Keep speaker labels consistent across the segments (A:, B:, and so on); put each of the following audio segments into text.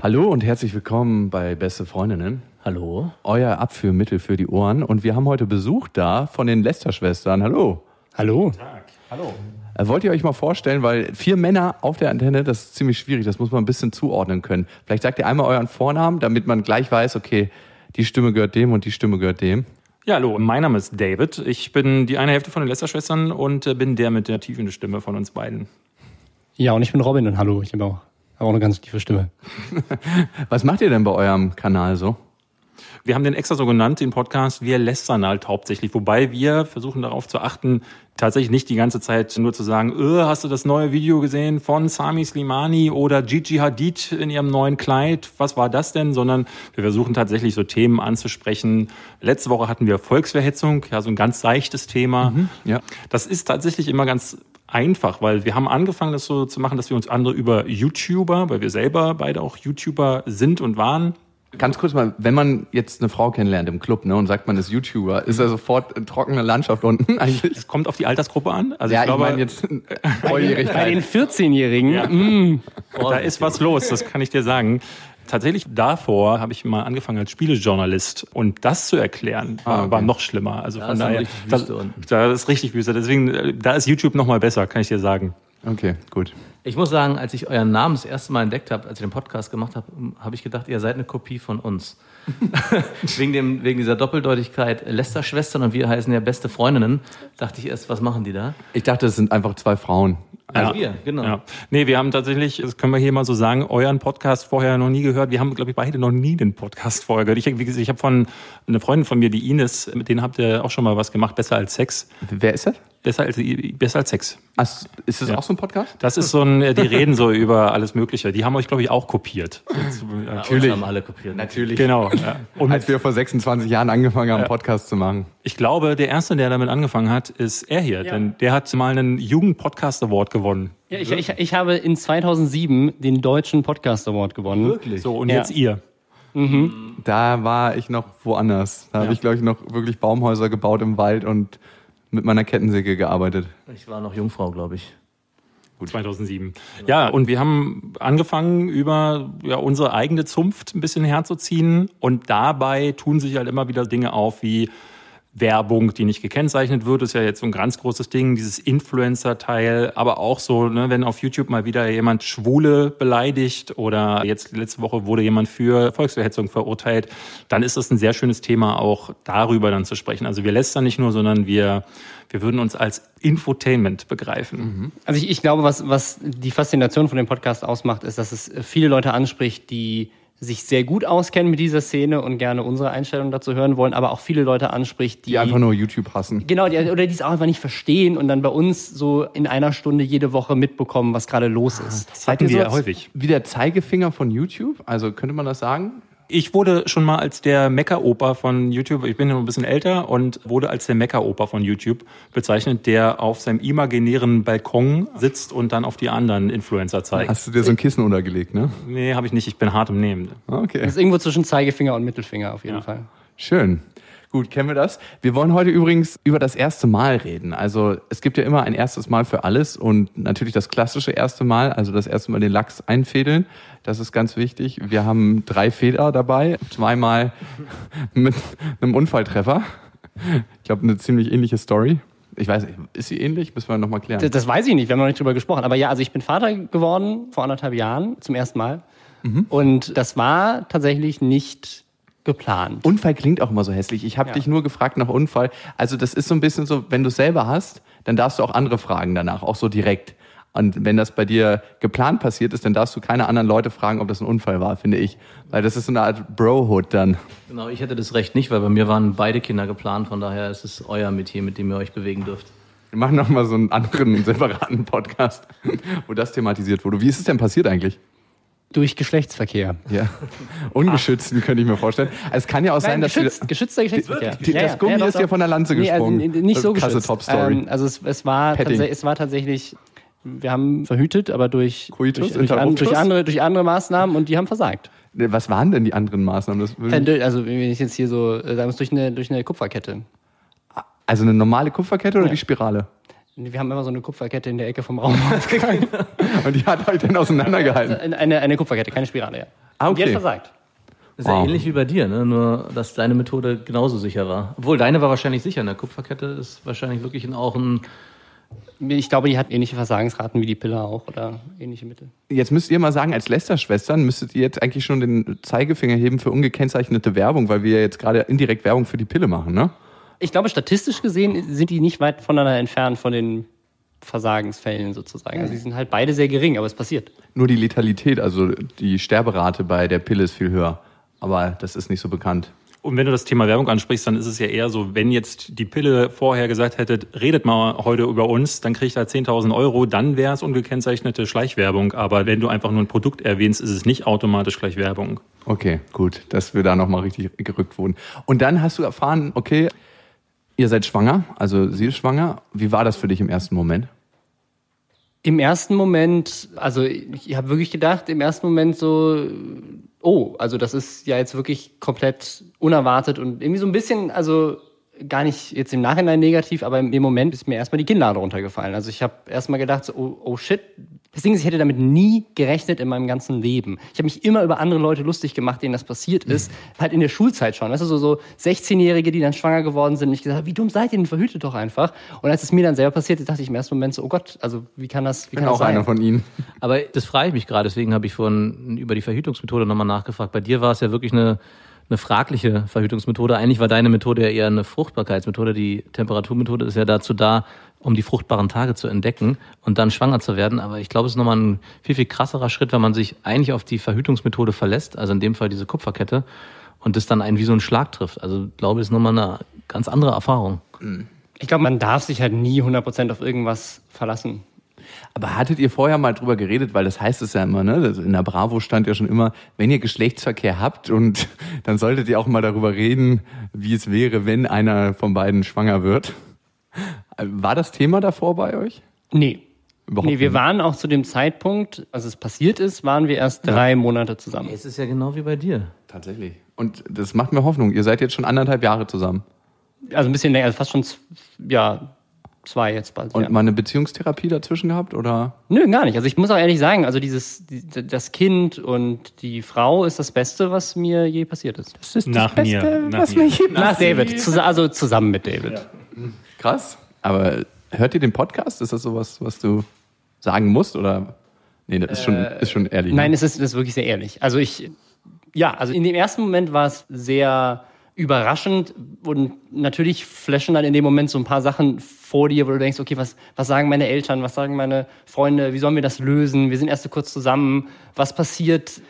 A: Hallo und herzlich willkommen bei Beste Freundinnen.
B: Hallo.
A: Euer Abführmittel für die Ohren. Und wir haben heute Besuch da von den Lester-Schwestern. Hallo.
B: Hallo.
A: Hallo. Äh, wollt ihr euch mal vorstellen, weil vier Männer auf der Antenne, das ist ziemlich schwierig, das muss man ein bisschen zuordnen können. Vielleicht sagt ihr einmal euren Vornamen, damit man gleich weiß, okay, die Stimme gehört dem und die Stimme gehört dem.
C: Ja, hallo, mein Name ist David. Ich bin die eine Hälfte von den Lester-Schwestern und äh, bin der mit der tiefen Stimme von uns beiden.
B: Ja, und ich bin Robin und hallo. Ich habe auch, hab auch eine ganz tiefe Stimme.
A: Was macht ihr denn bei eurem Kanal so?
C: Wir haben den extra so genannt, den Podcast Wir lästern halt hauptsächlich, wobei wir versuchen darauf zu achten, tatsächlich nicht die ganze Zeit nur zu sagen, öh, hast du das neue Video gesehen von Sami Slimani oder Gigi Hadid in ihrem neuen Kleid? Was war das denn? Sondern wir versuchen tatsächlich so Themen anzusprechen. Letzte Woche hatten wir Volksverhetzung, ja, so ein ganz seichtes Thema.
A: Mhm, ja.
C: Das ist tatsächlich immer ganz einfach, weil wir haben angefangen, das so zu machen, dass wir uns andere über YouTuber, weil wir selber beide auch YouTuber sind und waren,
A: Ganz kurz mal, wenn man jetzt eine Frau kennenlernt im Club ne, und sagt, man ist YouTuber, ist er sofort eine trockene Landschaft unten eigentlich?
C: Es kommt auf die Altersgruppe an. Also
A: ja,
C: ich glaube,
A: ich meine jetzt Volljährigkeit.
B: Bei den 14-Jährigen,
C: Ja.
B: mm,
C: da ist was los, das kann ich dir sagen. Tatsächlich davor habe ich mal angefangen als Spielejournalist und das zu erklären
A: Ah,
C: war,
A: okay.
C: war noch schlimmer. Also von
D: ist dann
C: daher,
D: richtig
C: da, da ist richtig Wüste. Deswegen, äh, da ist YouTube noch mal besser, kann ich dir sagen.
A: Okay, gut.
D: Ich muss sagen, als ich euren Namen das erste Mal entdeckt habe, als ich den Podcast gemacht habe, habe ich gedacht, ihr seid eine Kopie von uns. wegen, dem, wegen dieser Doppeldeutigkeit Lester-Schwestern und wir heißen ja beste Freundinnen, dachte ich erst, was machen die da?
A: Ich dachte, es sind einfach zwei Frauen.
D: Also wir, genau.
C: Ja. Nee, wir haben tatsächlich, das können wir hier mal so sagen, euren Podcast vorher noch nie gehört. Wir haben, glaube ich, beide noch nie den Podcast vorher gehört. Ich, wie gesagt, ich habe von einer Freundin von mir, die Ines, mit denen habt ihr auch schon mal was gemacht, besser als Sex.
A: Wer ist das?
C: Besser als, besser als Sex.
A: Ach, ist das
C: Ja.
A: auch so ein Podcast?
C: Das ist so ein, die reden so über alles Mögliche. Die haben euch, glaube ich, auch kopiert.
D: Natürlich. Uns haben alle kopiert.
A: Natürlich.
C: Genau. Ja. Und
A: Als wir vor 26 Jahren angefangen haben,
C: Ja.
A: Podcast zu machen.
C: ich glaube, der erste, der damit angefangen hat, ist er hier. Denn der hat mal einen Jugend-Podcast Award gewonnen.
B: ja, ich, ich, ich habe in 2007 den Deutschen Podcast Award gewonnen.
D: Wirklich?
C: So, und
B: Ja.
C: jetzt ihr.
A: Da war ich noch woanders. Da habe ich, glaube ich, noch wirklich Baumhäuser gebaut im Wald und mit meiner Kettensäge gearbeitet.
D: Ich war noch Jungfrau, glaube ich.
C: 2007. Ja, und wir haben angefangen, über ja, unsere eigene Zunft ein bisschen herzuziehen. Und dabei tun sich halt immer wieder Dinge auf wie Werbung, die nicht gekennzeichnet wird, ist ja jetzt so ein ganz großes Ding, dieses Influencer-Teil, aber auch so, ne, wenn auf YouTube mal wieder jemand Schwule beleidigt oder jetzt letzte Woche wurde jemand für Volksverhetzung verurteilt, dann ist das ein sehr schönes Thema, auch darüber dann zu sprechen. Also wir lästern nicht nur, sondern wir, wir würden uns als Infotainment begreifen.
B: Also ich, ich glaube, was, was die Faszination von dem Podcast ausmacht, ist, dass es viele Leute anspricht, die sich sehr gut auskennen mit dieser Szene und gerne unsere Einstellung dazu hören wollen, aber auch viele Leute anspricht, die,
A: Die einfach nur YouTube hassen.
B: Genau, die, oder die es auch einfach nicht verstehen und dann bei uns so in einer Stunde jede Woche mitbekommen, was gerade los ist.
C: Das hatten
A: Seid ihr
C: wir
A: so
C: häufig.
A: Wie der Zeigefinger von YouTube? Also könnte man das sagen?
C: Ich wurde schon mal als der Mecker-Opa von YouTube, ich bin ja noch ein bisschen älter und wurde als der Mecker-Opa von YouTube bezeichnet, der auf seinem imaginären Balkon sitzt und dann auf die anderen Influencer zeigt.
A: Hast du dir so ein Kissen untergelegt, ne?
C: Nee, habe ich nicht, ich bin hart im Nehmen.
A: Okay.
B: Das ist irgendwo zwischen Zeigefinger und Mittelfinger auf jeden
C: Ja.
B: Fall.
A: Schön. Gut, kennen wir das? Wir wollen heute übrigens über das erste Mal reden. Also es gibt ja immer ein erstes Mal für alles und natürlich das klassische erste Mal, also das erste Mal den Lachs einfädeln. Das ist ganz wichtig. Wir haben drei Feder dabei, zweimal mit einem Unfalltreffer. Ich glaube, eine ziemlich ähnliche Story. Ich weiß nicht, ist sie ähnlich? Müssen wir nochmal klären.
B: Das, das weiß ich nicht, wir haben noch nicht drüber gesprochen. Aber ja, also ich bin Vater geworden vor anderthalb Jahren zum ersten Mal. Und das war tatsächlich nicht geplant.
A: Unfall klingt auch immer so hässlich. Ich habe
B: Ja.
A: dich nur gefragt nach Unfall. Also das ist so ein bisschen so, wenn du es selber hast, dann darfst du auch andere fragen danach, auch so direkt. Und wenn das bei dir geplant passiert ist, dann darfst du keine anderen Leute fragen, ob das ein Unfall war, finde ich. Weil das ist so eine Art Brohood dann.
D: Genau, ich hätte das Recht nicht, weil bei mir waren beide Kinder geplant, von daher ist es euer Metier, mit dem ihr euch bewegen dürft.
A: Wir machen nochmal so einen anderen separaten Podcast, wo das thematisiert wurde. Wie ist es denn passiert eigentlich?
B: Durch Geschlechtsverkehr.
A: Ja. Ungeschützten könnte ich mir vorstellen. Es kann ja auch sein, dass
B: geschützt,
A: wir,
B: geschützter Geschlechtsverkehr.
A: die, das Gummi
B: doch,
A: ist
B: doch.
A: dir von der Lanze
B: Nee, also
A: gesprungen.
B: n- nicht so
A: Krasse
B: geschützt.
A: Top-Story.
B: Ähm, also es, es, war es war tatsächlich, wir haben verhütet, aber durch,
A: Coitus
B: durch, durch, durch, andere, durch andere Maßnahmen und die haben versagt.
A: Was waren denn die anderen Maßnahmen?
B: Äh, durch- Also wenn ich jetzt hier so, äh, sagen wir es durch eine, durch eine Kupferkette.
A: also eine normale Kupferkette oder
B: Ja.
A: die Spirale?
B: Wir haben immer so eine Kupferkette in der Ecke vom Raum aufgegangen.
A: Und die hat euch dann auseinandergehalten.
B: eine, eine, eine Kupferkette, keine Spirale, ja.
A: Ah,
B: Und Die hat
A: okay.
B: versagt.
D: Das ist ja
A: Wow.
D: ähnlich wie bei dir, ne? nur dass deine Methode genauso sicher war. Obwohl deine war wahrscheinlich sicher. Eine Kupferkette ist wahrscheinlich wirklich auch ein.
B: Ich glaube, die hat ähnliche Versagensraten wie die Pille auch oder ähnliche Mittel.
A: Jetzt müsst ihr mal sagen, als Lester-Schwestern müsstet ihr jetzt eigentlich schon den Zeigefinger heben für ungekennzeichnete Werbung, weil wir ja jetzt gerade indirekt Werbung für die Pille machen, ne?
B: Ich glaube, statistisch gesehen sind die nicht weit voneinander entfernt von den Versagensfällen sozusagen. Also die sind halt beide sehr gering, aber es passiert.
A: Nur die Letalität, also die Sterberate bei der Pille ist viel höher. Aber das ist nicht so bekannt.
C: Und wenn du das Thema Werbung ansprichst, dann ist es ja eher so, wenn jetzt die Pille vorher gesagt hätte, redet mal heute über uns, dann kriegt er 10.000 Euro, dann wäre es ungekennzeichnete Schleichwerbung. Aber wenn du einfach nur ein Produkt erwähnst, ist es nicht automatisch gleich Werbung.
A: Okay, gut, dass wir da nochmal richtig gerückt wurden. Und dann hast du erfahren, okay, ihr seid schwanger, also sie ist schwanger. Wie war das für dich im ersten Moment?
B: Im ersten Moment, also ich habe wirklich gedacht, im ersten Moment so, oh, also das ist ja jetzt wirklich komplett unerwartet und irgendwie so ein bisschen, also gar nicht jetzt im Nachhinein negativ, aber im Moment ist mir erstmal die Kinnlade runtergefallen. Also ich habe erstmal gedacht, so, oh, oh shit. Das Ding ist, ich hätte damit nie gerechnet in meinem ganzen Leben. Ich habe mich immer über andere Leute lustig gemacht, denen das passiert ist. Halt in der Schulzeit schon. Weißt du, so, so 16-Jährige, die dann schwanger geworden sind. Und ich gesagt, habe, wie dumm seid ihr denn? Verhütet doch einfach. Und als es mir dann selber passiert ist, dachte ich im ersten Moment so, oh Gott, also wie kann das, wie
A: Ich bin
B: kann das
A: auch
B: sein?
A: einer von ihnen.
D: Aber das frage ich mich gerade, deswegen habe ich vorhin über die Verhütungsmethode nochmal nachgefragt. Bei dir war es ja wirklich eine, eine fragliche Verhütungsmethode. Eigentlich war deine Methode ja eher eine Fruchtbarkeitsmethode. Die Temperaturmethode ist ja dazu da, um die fruchtbaren Tage zu entdecken und dann schwanger zu werden. Aber ich glaube, es ist nochmal ein viel, viel krasserer Schritt, wenn man sich eigentlich auf die Verhütungsmethode verlässt, also in dem Fall diese Kupferkette, und das dann einen wie so einen Schlag trifft. Also ich glaube, es ist nochmal eine ganz andere Erfahrung.
B: Ich glaube, man darf sich halt nie 100% auf irgendwas verlassen.
A: Aber hattet ihr vorher mal drüber geredet, weil das heißt es ja immer, ne? In der Bravo stand ja schon immer, wenn ihr Geschlechtsverkehr habt und dann solltet ihr auch mal darüber reden, wie es wäre, wenn einer von beiden schwanger wird. War das Thema davor bei euch?
B: Nee.
A: Überhaupt
B: nee, wir
A: nicht.
B: waren auch zu dem Zeitpunkt, als es passiert ist, waren wir erst drei Monate zusammen.
D: Es ist ja genau wie bei dir.
A: Tatsächlich. Und das macht mir Hoffnung. Ihr seid jetzt schon anderthalb Jahre zusammen.
B: Also ein bisschen länger, also fast schon, ja, zwei jetzt bald.
A: Und
B: ja.
A: mal eine Beziehungstherapie dazwischen gehabt? Oder?
B: Nö, gar nicht. Also ich muss auch ehrlich sagen, also dieses, die, das Kind und die Frau ist das Beste, was mir je passiert ist.
A: Das ist
C: Nach mir. Nach mir.
B: Nach David, zus also zusammen mit David.
A: Krass. Aber hört ihr den Podcast? Ist das sowas, was du sagen musst? Oder? Nee, das ist schon, ist schon ehrlich.
B: Nein,
A: ne?
B: es ist, es ist wirklich sehr ehrlich. Also ich, ja, also in dem ersten Moment war es sehr überraschend und natürlich flashen dann in dem Moment so ein paar Sachen vor dir, wo du denkst, okay, was, was sagen meine Eltern, was sagen meine Freunde, wie sollen wir das lösen? Wir sind erst so kurz zusammen. Was passiert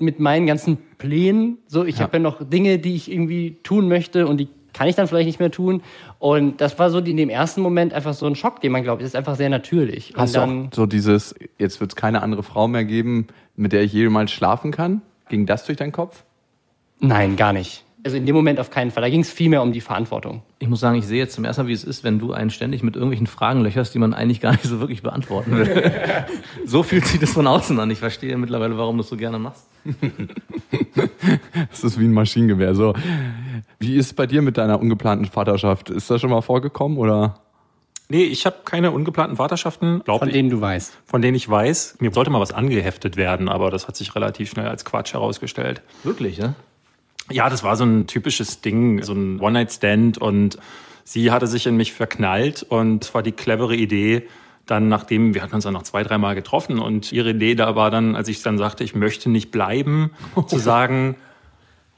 B: mit meinen ganzen Plänen? So, ich
A: Ja.
B: habe ja noch Dinge, die ich irgendwie tun möchte und die kann ich dann vielleicht nicht mehr tun. Und das war so in dem ersten Moment einfach so ein Schock, den man glaubt. Ist einfach sehr natürlich.
A: Hast
B: und
A: du
B: dann,
A: auch so dieses, jetzt wird es keine andere Frau mehr geben, mit der ich jemals schlafen kann? Ging das durch deinen Kopf?
B: Nein, gar nicht. Also in dem Moment auf keinen Fall. Da ging es viel mehr um die Verantwortung.
D: Ich muss sagen, ich sehe jetzt zum ersten Mal, wie es ist, wenn du einen ständig mit irgendwelchen Fragen löcherst, die man eigentlich gar nicht so wirklich beantworten will. so fühlt sich das von außen an. Ich verstehe mittlerweile, warum du es so gerne machst.
A: Das ist wie ein Maschinengewehr. So. Wie ist es bei dir mit deiner ungeplanten Vaterschaft? Ist das schon mal vorgekommen oder?
C: Nee, ich habe keine ungeplanten Vaterschaften, glaub
B: Von
C: ich,
B: denen du weißt.
C: von denen ich weiß. Mir sollte mal was angeheftet werden, aber das hat sich relativ schnell als Quatsch herausgestellt.
D: Wirklich, ja?
C: Ja, das war so ein typisches Ding, so ein One-Night-Stand und sie hatte sich in mich verknallt und es war die clevere Idee, dann nachdem, wir hatten uns dann noch zwei, dreimal getroffen und ihre Idee da war dann, als ich dann sagte, ich möchte nicht bleiben, zu sagen,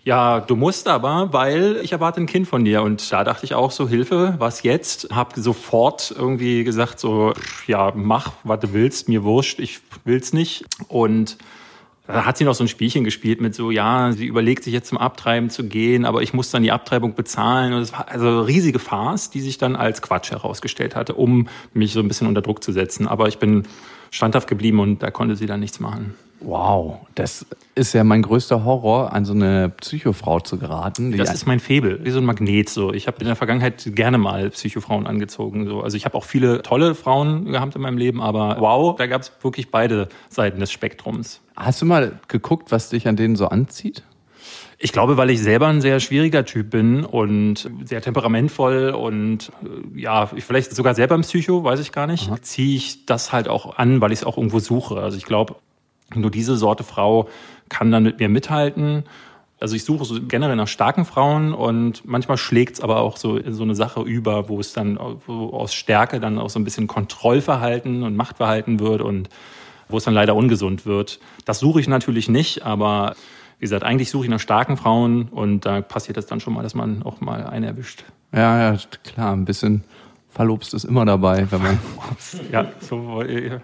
C: ja, du musst aber, weil ich erwarte ein Kind von dir. Und da dachte ich auch so, Hilfe, was jetzt? Hab sofort irgendwie gesagt so, ja, mach, was du willst, mir wurscht, ich will's nicht. Und da hat sie noch so ein Spielchen gespielt mit so, ja, sie überlegt sich jetzt zum Abtreiben zu gehen, aber ich muss dann die Abtreibung bezahlen. Und es war also riesige Farce, die sich dann als Quatsch herausgestellt hatte, um mich so ein bisschen unter Druck zu setzen. Aber ich bin standhaft geblieben und da konnte sie dann nichts machen.
A: Wow, das ist ja mein größter Horror, an so eine Psychofrau zu geraten.
C: Das ist mein Febel, wie so ein Magnet. So, ich habe in der Vergangenheit gerne mal Psychofrauen angezogen. So, also ich habe auch viele tolle Frauen gehabt in meinem Leben, aber wow, da gab es wirklich beide Seiten des Spektrums.
A: Hast du mal geguckt, was dich an denen so anzieht?
C: Ich glaube, weil ich selber ein sehr schwieriger Typ bin und sehr temperamentvoll und äh, ja, ich vielleicht sogar selber ein Psycho, weiß ich gar nicht, ziehe ich das halt auch an, weil ich es auch irgendwo suche. Also ich glaube, nur diese Sorte Frau kann dann mit mir mithalten. Also ich suche so generell nach starken Frauen und manchmal schlägt es aber auch so so eine Sache über, wo es dann wo aus Stärke dann auch so ein bisschen Kontrollverhalten und Machtverhalten wird und wo es dann leider ungesund wird. Das suche ich natürlich nicht, aber wie gesagt, eigentlich suche ich nach starken Frauen und da passiert es dann schon mal, dass man auch mal eine erwischt.
A: Ja, ja, klar, ein bisschen Verlobst ist immer dabei, wenn man,
C: Ja, so, äh, ja.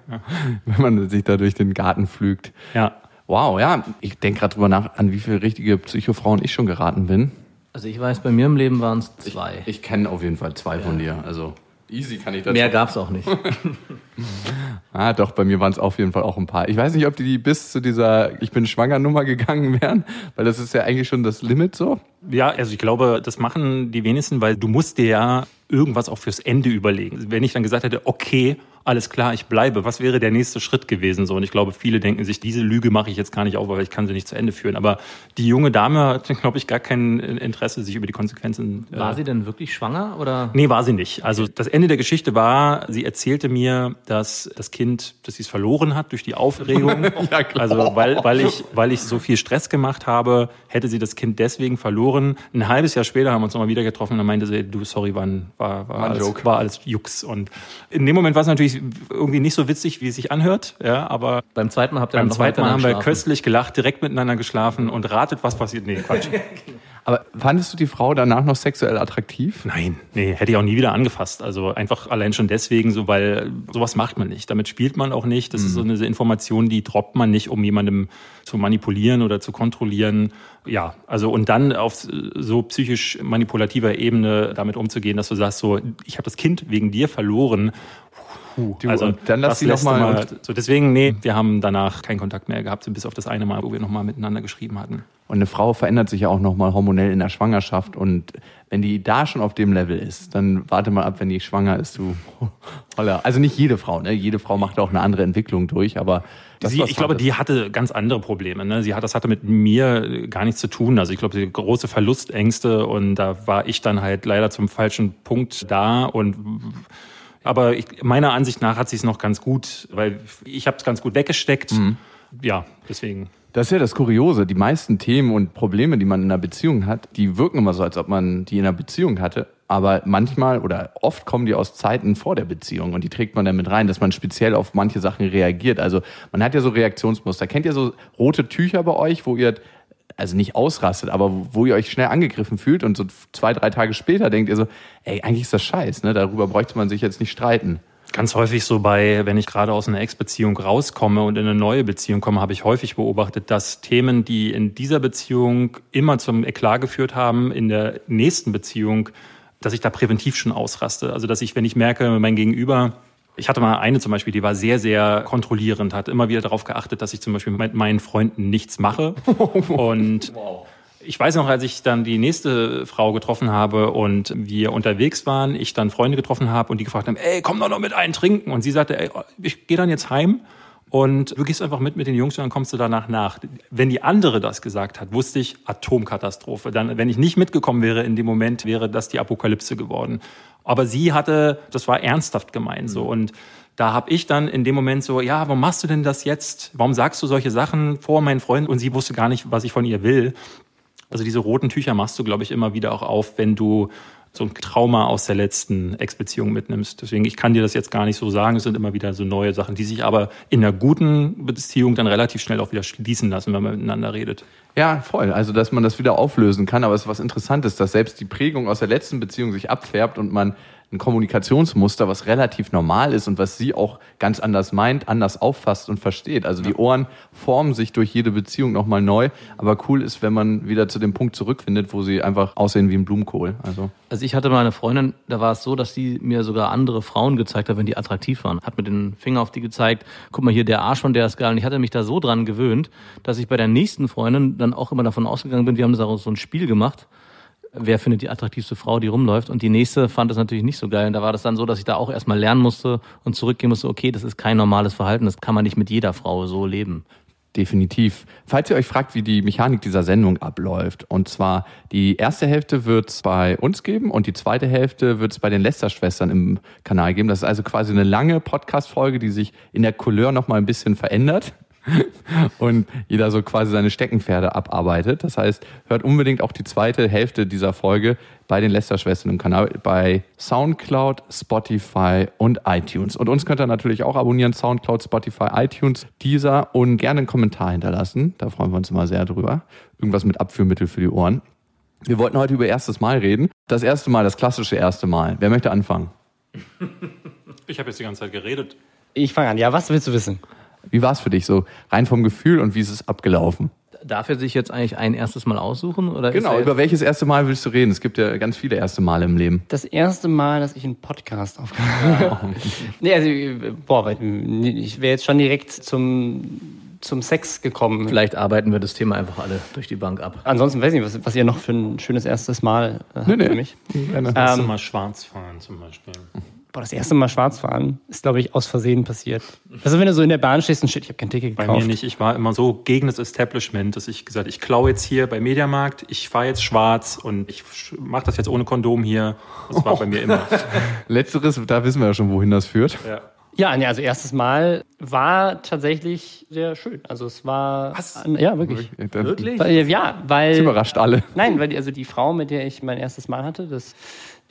A: wenn man sich da durch den Garten pflügt.
C: ja.
A: Wow, ja, ich denke gerade drüber nach, an wie viele richtige Psychofrauen ich schon geraten bin.
D: Also ich weiß, bei mir im Leben waren es zwei.
A: Ich kenne auf jeden Fall zwei von dir. Also easy kann ich dazu.
D: Mehr gab es auch nicht.
A: Ah, doch, bei mir waren es auf jeden Fall auch ein paar. Ich weiß nicht, ob die bis zu dieser Ich bin schwanger Nummer gegangen wären, weil das ist ja eigentlich schon das Limit so.
C: Ja, also ich glaube, das machen die wenigsten, weil du musst dir ja irgendwas auch fürs Ende überlegen. Wenn ich dann gesagt hätte, okay, alles klar, ich bleibe, was wäre der nächste Schritt gewesen? So, und ich glaube, viele denken sich, diese Lüge mache ich jetzt gar nicht auf, weil ich kann sie nicht zu Ende führen. Aber die junge Dame hat, glaube ich, gar kein Interesse, sich über die Konsequenzen. äh,
D: War sie denn wirklich schwanger oder?
C: Nee, war sie nicht. Also das Ende der Geschichte war, sie erzählte mir, dass das Kind, dass sie es verloren hat durch die Aufregung.
A: Ja, klar.
C: Also weil, weil, ich, weil ich so viel Stress gemacht habe, hätte sie das Kind deswegen verloren. Ein halbes Jahr später haben wir uns nochmal wieder getroffen und dann meinte sie, du, sorry, war, war, war,
A: ein
C: alles,
A: Joke.
C: war alles Jux. Und in dem Moment war es natürlich irgendwie nicht so witzig, wie es sich anhört. Ja, aber
D: Beim zweiten Mal habt ihr
C: beim zweiten Mal haben wir
D: geschlafen.
C: köstlich gelacht, direkt miteinander geschlafen und ratet, was passiert. Nee, Quatsch.
A: Aber fandest du die Frau danach noch sexuell attraktiv?
C: Nein, nee, hätte ich auch nie wieder angefasst. Also einfach allein schon deswegen, so weil sowas macht man nicht. Damit spielt man auch nicht. Das ist so eine Information, die droppt man nicht, um jemandem zu manipulieren oder zu kontrollieren. Ja, also und dann auf so psychisch manipulativer Ebene damit umzugehen, dass du sagst, so, ich habe das Kind wegen dir verloren. Puh,
A: Du,
C: also
A: und dann lass sie noch mal-
C: immer- so deswegen nee, wir haben danach keinen Kontakt mehr gehabt, bis auf das eine Mal, wo wir nochmal miteinander geschrieben hatten.
A: Und eine Frau verändert sich ja auch nochmal hormonell in der Schwangerschaft. Und wenn die da schon auf dem Level ist, dann warte mal ab, wenn die schwanger ist, du Holla. Also nicht jede Frau, ne? Jede Frau macht auch eine andere Entwicklung durch, aber das,
C: sie, ich glaube,
A: hat,
C: die hatte ganz andere Probleme. Ne? Sie hat, das hatte mit mir gar nichts zu tun. Also ich glaube, sie große Verlustängste und da war ich dann halt leider zum falschen Punkt da und aber ich, meiner Ansicht nach hat sie es noch ganz gut, weil ich habe es ganz gut weggesteckt. Ja, deswegen.
A: Das ist ja das Kuriose. Die meisten Themen und Probleme, die man in einer Beziehung hat, die wirken immer so, als ob man die in einer Beziehung hatte. Aber manchmal oder oft kommen die aus Zeiten vor der Beziehung und die trägt man dann mit rein, dass man speziell auf manche Sachen reagiert. Also man hat ja so Reaktionsmuster. Kennt ihr so rote Tücher bei euch, wo ihr also nicht ausrastet, aber wo ihr euch schnell angegriffen fühlt und so zwei, drei Tage später denkt ihr so, ey, eigentlich ist das scheiß, ne? Darüber bräuchte man sich jetzt nicht streiten.
C: Ganz häufig so bei, wenn ich gerade aus einer Ex-Beziehung rauskomme und in eine neue Beziehung komme, habe ich häufig beobachtet, dass Themen, die in dieser Beziehung immer zum Eklat geführt haben, in der nächsten Beziehung, dass ich da präventiv schon ausraste. Also dass ich, wenn ich merke, mein Gegenüber, ich hatte mal eine zum Beispiel, die war sehr, sehr kontrollierend, hat immer wieder darauf geachtet, dass ich zum Beispiel mit meinen Freunden nichts mache. Und ich weiß noch, als ich dann die nächste Frau getroffen habe und wir unterwegs waren, ich dann Freunde getroffen habe und die gefragt haben, ey, komm doch noch mit ein trinken. Und sie sagte, ey, ich gehe dann jetzt heim und du gehst einfach mit mit den Jungs und dann kommst du danach nach. Wenn die andere das gesagt hat, wusste ich Atomkatastrophe. Dann, wenn ich nicht mitgekommen wäre in dem Moment, wäre das die Apokalypse geworden. Aber sie hatte, das war ernsthaft gemeint so und da habe ich dann in dem Moment so, ja, warum machst du denn das jetzt? Warum sagst du solche Sachen vor meinen Freunden? Und sie wusste gar nicht, was ich von ihr will. Also diese roten Tücher machst du, glaube ich, immer wieder auch auf, wenn du so ein Trauma aus der letzten Ex-Beziehung mitnimmst. Deswegen, ich kann dir das jetzt gar nicht so sagen. Es sind immer wieder so neue Sachen, die sich aber in einer guten Beziehung dann relativ schnell auch wieder schließen lassen, wenn man miteinander redet.
A: Ja, voll. Also, dass man das wieder auflösen kann. Aber es ist was Interessantes, dass selbst die Prägung aus der letzten Beziehung sich abfärbt und man ein Kommunikationsmuster, was relativ normal ist und was sie auch ganz anders meint, anders auffasst und versteht. Also die Ohren formen sich durch jede Beziehung nochmal neu. Aber cool ist, wenn man wieder zu dem Punkt zurückfindet, wo sie einfach aussehen wie ein Blumenkohl. Also
D: Also ich hatte mal eine Freundin, da war es so, dass sie mir sogar andere Frauen gezeigt hat, wenn die attraktiv waren. Hat mit den Finger auf die gezeigt, guck mal hier, der Arsch von der ist geil. Und ich hatte mich da so dran gewöhnt, dass ich bei der nächsten Freundin dann auch immer davon ausgegangen bin, wir haben das auch so ein Spiel gemacht. Wer findet die attraktivste Frau, die rumläuft? Und die nächste fand das natürlich nicht so geil. Und da war das dann so, dass ich da auch erstmal lernen musste und zurückgehen musste, okay, das ist kein normales Verhalten, das kann man nicht mit jeder Frau so leben.
A: Definitiv. Falls ihr euch fragt, wie die Mechanik dieser Sendung abläuft, und zwar die erste Hälfte wird es bei uns geben und die zweite Hälfte wird es bei den Lester-Schwestern im Kanal geben. Das ist also quasi eine lange Podcast-Folge, die sich in der Couleur nochmal ein bisschen verändert und jeder so quasi seine Steckenpferde abarbeitet. Das heißt, hört unbedingt auch die zweite Hälfte dieser Folge bei den Lester-Schwestern im Kanal bei Soundcloud, Spotify und iTunes. Und uns könnt ihr natürlich auch abonnieren, Soundcloud, Spotify, iTunes, dieser und gerne einen Kommentar hinterlassen. Da freuen wir uns immer sehr drüber. Irgendwas mit Abführmittel für die Ohren. Wir wollten heute über erstes Mal reden. Das erste Mal, das klassische erste Mal. Wer möchte anfangen?
C: Ich habe jetzt die ganze Zeit geredet.
B: Ich fange an. Ja, was willst du wissen?
A: Wie war es für dich so? Rein vom Gefühl und wie ist es abgelaufen?
D: Darf er sich jetzt eigentlich ein erstes Mal aussuchen? Oder
A: Genau,
D: er
A: über welches erste Mal willst du reden? Es gibt ja ganz viele erste Male im Leben.
B: Das erste Mal, dass ich einen Podcast aufgenommen habe. nee, also, boah, ich wäre jetzt schon direkt zum, zum Sex gekommen.
D: Vielleicht arbeiten wir das Thema einfach alle durch die Bank ab.
B: Ansonsten weiß ich nicht, was, was ihr noch für ein schönes erstes Mal äh, habt
A: Nee, nee.
B: für mich.
A: Gerne.
B: Ähm,
C: mal schwarz fahren zum Beispiel.
B: Boah, das erste Mal schwarz fahren ist, glaube ich, aus Versehen passiert. Also wenn du so in der Bahn stehst und shit, ich habe kein Ticket
C: Bei
B: gekauft.
C: mir nicht. Ich war immer so gegen das Establishment, dass ich gesagt, ich klaue jetzt hier bei Mediamarkt, ich fahre jetzt schwarz und ich mache das jetzt ohne Kondom hier. Das war bei mir immer.
A: Letzteres, da wissen wir ja schon, wohin das führt.
C: Ja.
B: Ja, nee, also erstes Mal war tatsächlich sehr schön. Also es war ja wirklich.
A: Das
D: Wirklich?
B: Ja, weil
A: überrascht alle.
B: Nein, weil die, also die Frau, mit der ich mein erstes Mal hatte, das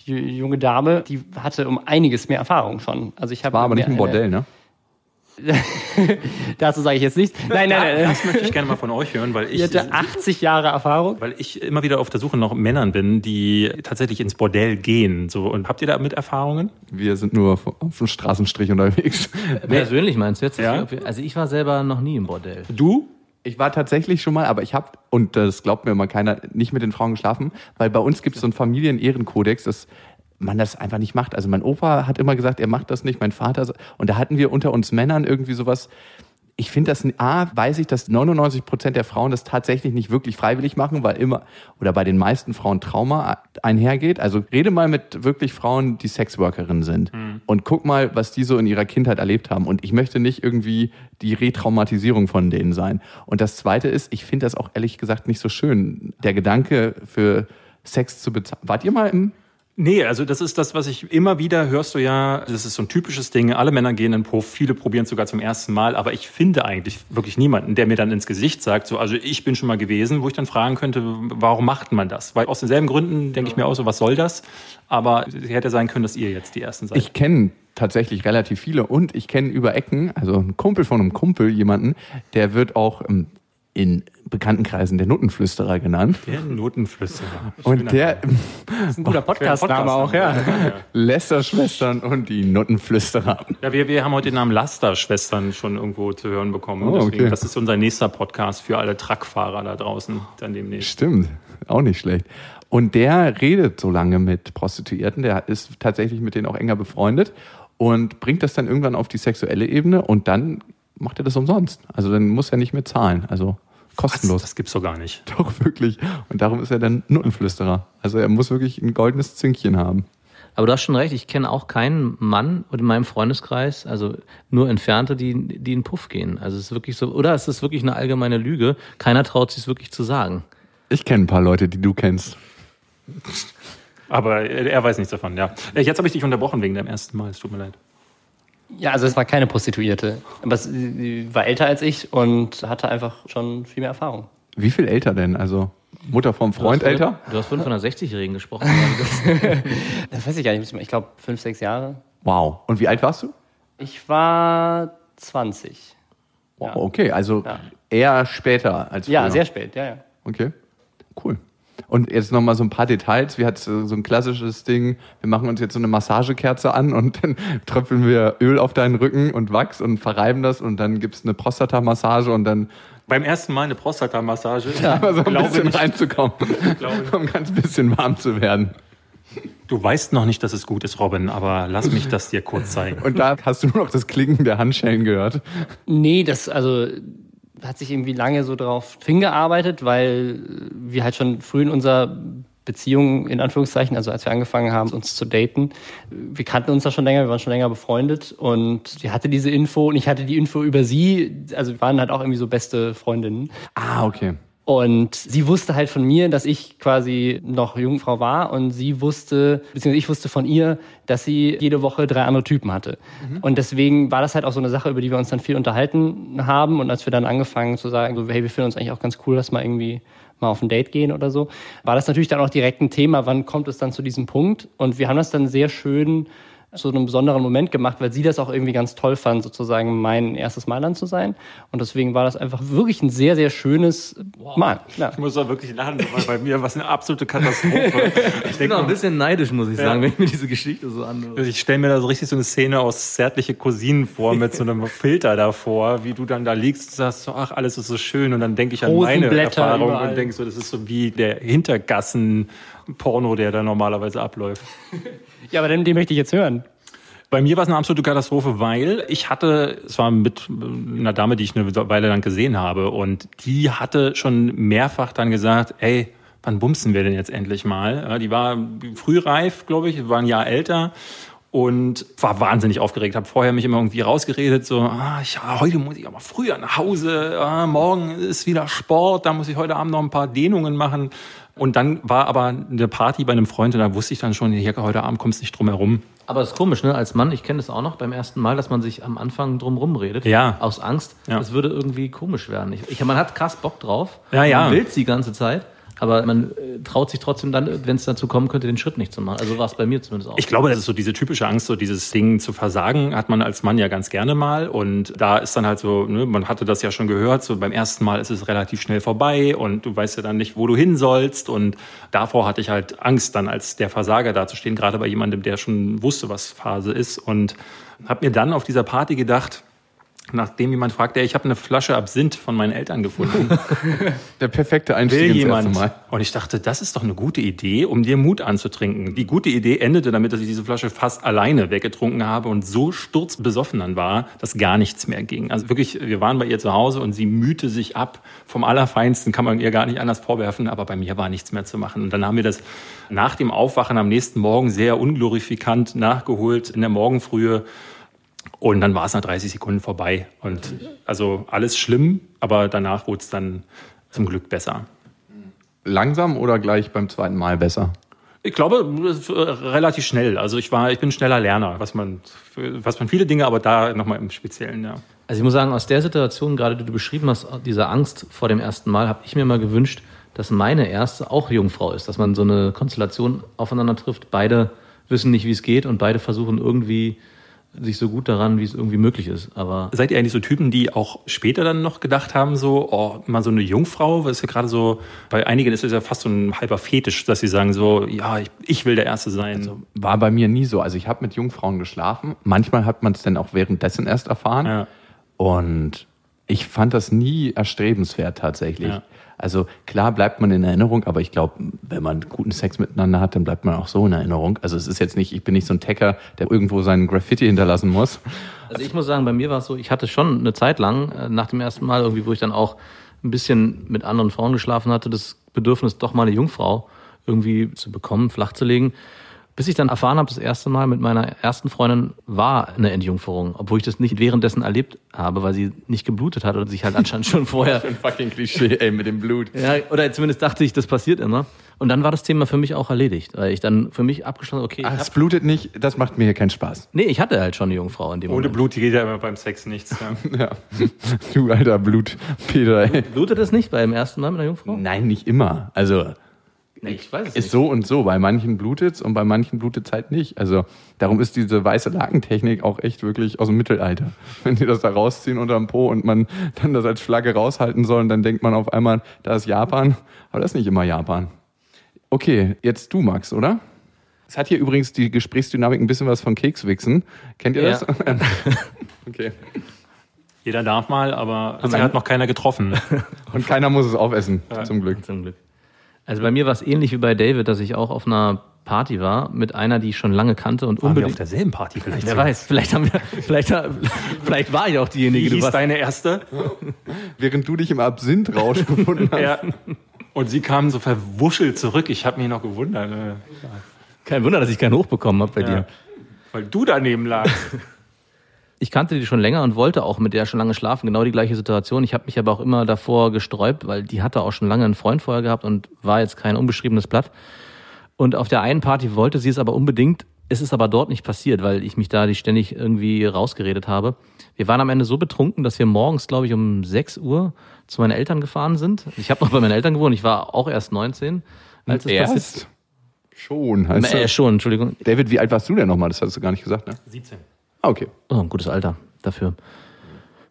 B: die junge Dame, die hatte um einiges mehr Erfahrung schon. Also ich habe
A: War aber nicht ein Bordell, ne?
B: Dazu sage ich jetzt nichts. Nein, nein, nein.
C: Das möchte ich gerne mal von euch hören, weil ich,
B: hatte 80 Jahre Erfahrung.
C: weil ich immer wieder auf der Suche nach Männern bin, die tatsächlich ins Bordell gehen. So, und habt ihr damit Erfahrungen?
A: Wir sind nur auf dem Straßenstrich unterwegs.
D: Persönlich meinst du jetzt?
C: Ja.
D: Also ich war selber noch nie im Bordell.
C: Du?
A: Ich war tatsächlich schon mal, aber ich habe, und das glaubt mir immer keiner, nicht mit den Frauen geschlafen, weil bei uns gibt es so einen Familienehrenkodex, dass man das einfach nicht macht. Also mein Opa hat immer gesagt, er macht das nicht, mein Vater. Und da hatten wir unter uns Männern irgendwie sowas. Ich finde das, A, weiß ich, dass 99 Prozent der Frauen das tatsächlich nicht wirklich freiwillig machen, weil immer, oder bei den meisten Frauen Trauma einhergeht. Also rede mal mit wirklich Frauen, die Sexworkerinnen sind und guck mal, was die so in ihrer Kindheit erlebt haben. Und ich möchte nicht irgendwie die Retraumatisierung von denen sein. Und das Zweite ist, ich finde das auch ehrlich gesagt nicht so schön. Der Gedanke für Sex zu bezahlen. Wart ihr mal im
C: Nee, also das ist das, was ich immer wieder hörst du ja, das ist so ein typisches Ding, alle Männer gehen in den Puff, viele probieren es sogar zum ersten Mal, aber ich finde eigentlich wirklich niemanden, der mir dann ins Gesicht sagt, so, also ich bin schon mal gewesen, wo ich dann fragen könnte, warum macht man das? Weil aus denselben Gründen denke ich mir auch so, was soll das? Aber es hätte sein können, dass ihr jetzt die Ersten seid.
A: Ich kenne tatsächlich relativ viele und ich kenne über Ecken, also ein Kumpel von einem Kumpel, jemanden, der wird auch in Bekanntenkreisen der Nuttenflüsterer genannt.
C: der Notenflüsterer.
A: Und der
B: Das ist ein guter Podcast-Name auch, ja.
A: Lästerschwestern und die Nuttenflüsterer.
C: Ja, wir, wir haben heute den Namen Laster-Schwestern schon irgendwo zu hören bekommen.
A: Oh,
C: Deswegen,
A: okay.
C: Das ist unser nächster Podcast für alle Truckfahrer da draußen dann demnächst.
A: Stimmt, auch nicht schlecht. Und der redet so lange mit Prostituierten, der ist tatsächlich mit denen auch enger befreundet und bringt das dann irgendwann auf die sexuelle Ebene und dann macht er das umsonst. Also dann muss er nicht mehr zahlen, also? Kostenlos.
C: Das gibt's doch gar nicht.
A: Doch, wirklich. Und darum ist er dann Nuttenflüsterer. Also er muss wirklich ein goldenes Zünkchen haben.
D: Aber du hast schon recht, ich kenne auch keinen Mann in meinem Freundeskreis, also nur Entfernte, die, die in den Puff gehen. Also es ist wirklich so, oder es ist wirklich eine allgemeine Lüge. Keiner traut sich es wirklich zu sagen.
A: Ich kenne ein paar Leute, die du kennst.
C: Aber er er weiß nichts davon, ja. Äh, Jetzt habe ich dich unterbrochen wegen deinem ersten Mal, es tut mir leid.
B: Ja, also es war keine Prostituierte. Aber sie war älter als ich und hatte einfach schon viel mehr Erfahrung.
A: Wie viel älter denn? Also Mutter vom Freund
D: du
A: älter?
D: Du hast 560-Jährigen gesprochen.
B: Das weiß ich gar nicht. Ich glaube, fünf, sechs Jahre.
A: Wow. Und wie alt warst du?
B: Ich war 20.
A: Wow,
B: Ja.
A: okay. Also
B: Ja.
A: eher später als früher.
B: Ja, sehr spät, ja, ja.
A: Okay. Cool. Und jetzt nochmal so ein paar Details. Wir hatten so ein klassisches Ding, wir machen uns jetzt so eine Massagekerze an und dann tröpfeln wir Öl auf deinen Rücken und Wachs und verreiben das und dann gibt's eine Prostata-Massage und dann
C: Beim ersten Mal eine Prostata-Massage.
A: ja, so ein
C: glaube
A: bisschen
C: nicht.
A: reinzukommen, um ein ganz bisschen warm zu werden.
C: Du weißt noch nicht, dass es gut ist, Robin, aber lass mich das dir kurz zeigen.
A: Und da hast du nur noch das Klingen der Handschellen gehört.
B: Nee, das, also, hat sich irgendwie lange so drauf hingearbeitet, weil wir halt schon früh in unserer Beziehung, in Anführungszeichen, also als wir angefangen haben, uns zu daten, wir kannten uns da schon länger, wir waren schon länger befreundet und sie hatte diese Info und ich hatte die Info über sie, also wir waren halt auch irgendwie so beste Freundinnen.
A: Ah, okay.
B: Und sie wusste halt von mir, dass ich quasi noch Jungfrau war und sie wusste, beziehungsweise ich wusste von ihr, dass sie jede Woche drei andere Typen hatte. Und deswegen war das halt auch so eine Sache, über die wir uns dann viel unterhalten haben. Und als wir dann angefangen zu sagen, so, hey, wir finden uns eigentlich auch ganz cool, dass mal irgendwie mal auf ein Date gehen oder so, war das natürlich dann auch direkt ein Thema, wann kommt es dann zu diesem Punkt? Und wir haben das dann sehr schön zu einem besonderen Moment gemacht, weil sie das auch irgendwie ganz toll fand, sozusagen mein erstes Mal dann zu sein. Und deswegen war das einfach wirklich ein sehr, sehr schönes Mal. Ja.
C: Ich muss da wirklich lachen, weil bei mir war es eine absolute Katastrophe. Ich
D: Ich bin auch ein bisschen neidisch, muss ich sagen, wenn ich mir diese Geschichte so anhöre.
C: Ich stelle mir da so richtig so eine Szene aus zärtliche Cousinen vor mit so einem Filter davor, wie du dann da liegst und sagst so, ach, alles ist so schön und dann denke ich an meine Erfahrung
B: überall.
C: und denke so, das ist so wie der Hintergassen-Porno, der da normalerweise abläuft.
B: ja, aber den, den möchte ich jetzt hören.
C: Bei mir war es eine absolute Katastrophe, weil ich hatte, es war mit einer Dame, die ich eine Weile lang gesehen habe und die hatte schon mehrfach dann gesagt, ey, wann bumsen wir denn jetzt endlich mal? Die war frühreif, glaube ich, war ein Jahr älter und war wahnsinnig aufgeregt. Habe vorher mich immer irgendwie rausgeredet, so, ah, ja, heute muss ich aber früher nach Hause, ah, morgen ist wieder Sport, da muss ich heute Abend noch ein paar Dehnungen machen. Und dann war aber eine Party bei einem Freund und da wusste ich dann schon, hier, heute Abend kommst du nicht drum herum.
D: Aber es ist komisch, ne? Als Mann, ich kenne das auch noch beim ersten Mal, dass man sich am Anfang drum rumredet.
C: Ja.
D: Aus Angst.
C: Ja.
D: Das würde irgendwie komisch werden. Ich, ich, man hat krass Bock drauf.
C: Ja, ja.
D: Man will die ganze Zeit. Aber man äh, traut sich trotzdem dann, wenn es dazu kommen könnte, den Schritt nicht zu machen. Also war es bei mir zumindest auch.
C: Ich glaube, das ist so diese typische Angst, so dieses Ding zu versagen, hat man als Mann ja ganz gerne mal. Und da ist dann halt so, ne, man hatte das ja schon gehört, so beim ersten Mal ist es relativ schnell vorbei und du weißt ja dann nicht, wo du hin sollst. Und davor hatte ich halt Angst, dann als der Versager dazustehen, gerade bei jemandem, der schon wusste, was Phase ist. Und habe mir dann auf dieser Party gedacht, nachdem jemand fragte, ich habe eine Flasche Absinth von meinen Eltern gefunden.
A: Der perfekte Einstieg
C: Will
A: ins
C: jemand?
A: Mal.
C: Und ich dachte, das ist doch eine gute Idee, um dir Mut anzutrinken. Die gute Idee endete damit, dass ich diese Flasche fast alleine weggetrunken habe und so sturzbesoffen dann war, dass gar nichts mehr ging. Also wirklich, wir waren bei ihr zu Hause und sie mühte sich ab. Vom Allerfeinsten kann man ihr gar nicht anders vorwerfen, aber bei mir war nichts mehr zu machen. Und dann haben wir das nach dem Aufwachen am nächsten Morgen sehr unglorifikant nachgeholt in der Morgenfrühe. Und dann war es nach 30 Sekunden vorbei. Und also alles schlimm, aber danach wurde es dann zum Glück besser.
A: Langsam oder gleich beim zweiten Mal besser?
C: Ich glaube, äh, relativ schnell. Also ich war, ich bin ein schneller Lerner, was man, was man viele Dinge, aber da nochmal im Speziellen, ja.
D: Also ich muss sagen, aus der Situation, gerade die du beschrieben hast, dieser Angst vor dem ersten Mal, habe ich mir mal gewünscht, dass meine erste auch Jungfrau ist. Dass man so eine Konstellation aufeinander trifft. Beide wissen nicht, wie es geht und beide versuchen irgendwie sich so gut daran, wie es irgendwie möglich ist. Aber
C: Seid ihr eigentlich so Typen, die auch später dann noch gedacht haben, so, oh, mal so eine Jungfrau, weil es ja gerade so, bei einigen ist es ja fast so ein halber Fetisch, dass sie sagen so, ja, ich, ich will der Erste sein.
A: War bei mir nie so. Also ich habe mit Jungfrauen geschlafen. Manchmal hat man es dann auch währenddessen erst erfahren.
C: Ja.
A: Und ich fand das nie erstrebenswert tatsächlich.
C: Ja.
A: Also klar bleibt man in Erinnerung, aber ich glaube, wenn man guten Sex miteinander hat, dann bleibt man auch so in Erinnerung. Also es ist jetzt nicht, ich bin nicht so ein Tacker, der irgendwo seinen Graffiti hinterlassen muss.
D: Also ich muss sagen, bei mir war es so, ich hatte schon eine Zeit lang, äh, nach dem ersten Mal irgendwie, wo ich dann auch ein bisschen mit anderen Frauen geschlafen hatte, das Bedürfnis, doch mal eine Jungfrau irgendwie zu bekommen, flach zu legen. Bis ich dann erfahren habe, das erste Mal mit meiner ersten Freundin war eine Entjungferung, obwohl ich das nicht währenddessen erlebt habe, weil sie nicht geblutet hat und sich halt anscheinend schon vorher
A: Ein fucking Klischee, ey, mit dem Blut.
D: ja, oder zumindest dachte ich, das passiert immer. Und dann war das Thema für mich auch erledigt, weil ich dann für mich abgeschlossen, okay,
A: Ach, es
D: hab,
A: blutet nicht, das macht mir hier keinen Spaß.
D: nee, ich hatte halt schon eine Jungfrau in dem
C: Ohne
D: Moment.
C: Blut geht ja immer beim Sex nichts. Ja.
A: Ja. Du alter Blut, Peter, ey.
D: Blutet es nicht beim ersten Mal mit einer Jungfrau?
A: Nein, nicht immer. Also
D: ich weiß es
A: ist so und so. Bei manchen blutet's und bei manchen blutet's halt nicht. Also darum ist diese weiße Lakentechnik auch echt wirklich aus dem Mittelalter. Wenn die das da rausziehen unterm Po und man dann das als Flagge raushalten soll, und dann denkt man auf einmal, da ist Japan. Aber das ist nicht immer Japan. Okay, jetzt du, Max, oder? Es hat hier übrigens die Gesprächsdynamik ein bisschen was von Kekswichsen. Kennt ihr
D: Ja.
A: das? okay.
C: Jeder darf mal, aber bisher hat noch keiner getroffen.
A: Und keiner muss es aufessen, zum Glück.
D: Zum Glück. Also bei mir war es ähnlich wie bei David, dass ich auch auf einer Party war mit einer, die ich schon lange kannte und
C: Waren wir auf
D: unbedingt.
C: derselben Party vielleicht?
D: Wer weiß, vielleicht haben wir, vielleicht, vielleicht war ich auch
C: Wie
D: diejenige, du
C: hieß
D: warst.
C: deine erste?
A: Während du dich im Absinthrausch befunden hast.
C: Ja. Und sie kam so verwuschelt zurück. Ich habe mich noch gewundert, äh,
D: Kein Wunder, dass ich keinen hochbekommen habe bei
C: ja.
D: dir.
C: weil du daneben lagst.
D: Ich kannte die schon länger und wollte auch mit der schon lange schlafen. Genau die gleiche Situation. Ich habe mich aber auch immer davor gesträubt, weil die hatte auch schon lange einen Freund vorher gehabt und war jetzt kein unbeschriebenes Blatt. Und auf der einen Party wollte sie es aber unbedingt. Es ist aber dort nicht passiert, weil ich mich da die ständig irgendwie rausgeredet habe. Wir waren am Ende so betrunken, dass wir morgens, glaube ich, um 6 Uhr zu meinen Eltern gefahren sind. Ich habe noch bei meinen Eltern gewohnt. Ich war auch erst 19, als es passiert.
A: Erst? Schon. Heißt
D: Äh, schon, Entschuldigung.
A: David, wie alt warst du denn nochmal? Das hattest du gar nicht gesagt, ne?
C: 17.
A: Ah, okay.
D: Oh, ein gutes Alter dafür.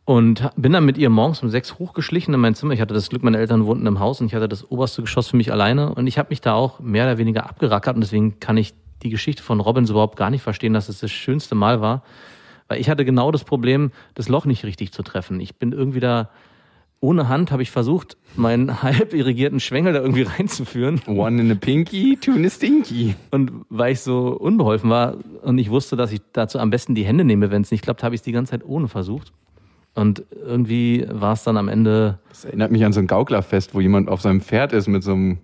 D: Und bin dann mit ihr morgens um sechs hochgeschlichen in mein Zimmer. Ich hatte das Glück, meine Eltern wohnten im Haus und ich hatte das oberste Geschoss für mich alleine. Und ich habe mich da auch mehr oder weniger abgerackert. Und deswegen kann ich die Geschichte von Robin so überhaupt gar nicht verstehen, dass es das schönste Mal war. Weil ich hatte genau das Problem, das Loch nicht richtig zu treffen. Ich bin irgendwie da, ohne Hand habe ich versucht, meinen halb irrigierten Schwengel da irgendwie reinzuführen.
A: One in a pinky, two in a stinky.
D: Und weil ich so unbeholfen war und ich wusste, dass ich dazu am besten die Hände nehme, wenn es nicht klappt, habe ich es die ganze Zeit ohne versucht. Und irgendwie war es dann am Ende,
A: Das erinnert mich an so ein Gauklerfest, wo jemand auf seinem Pferd ist mit so einem,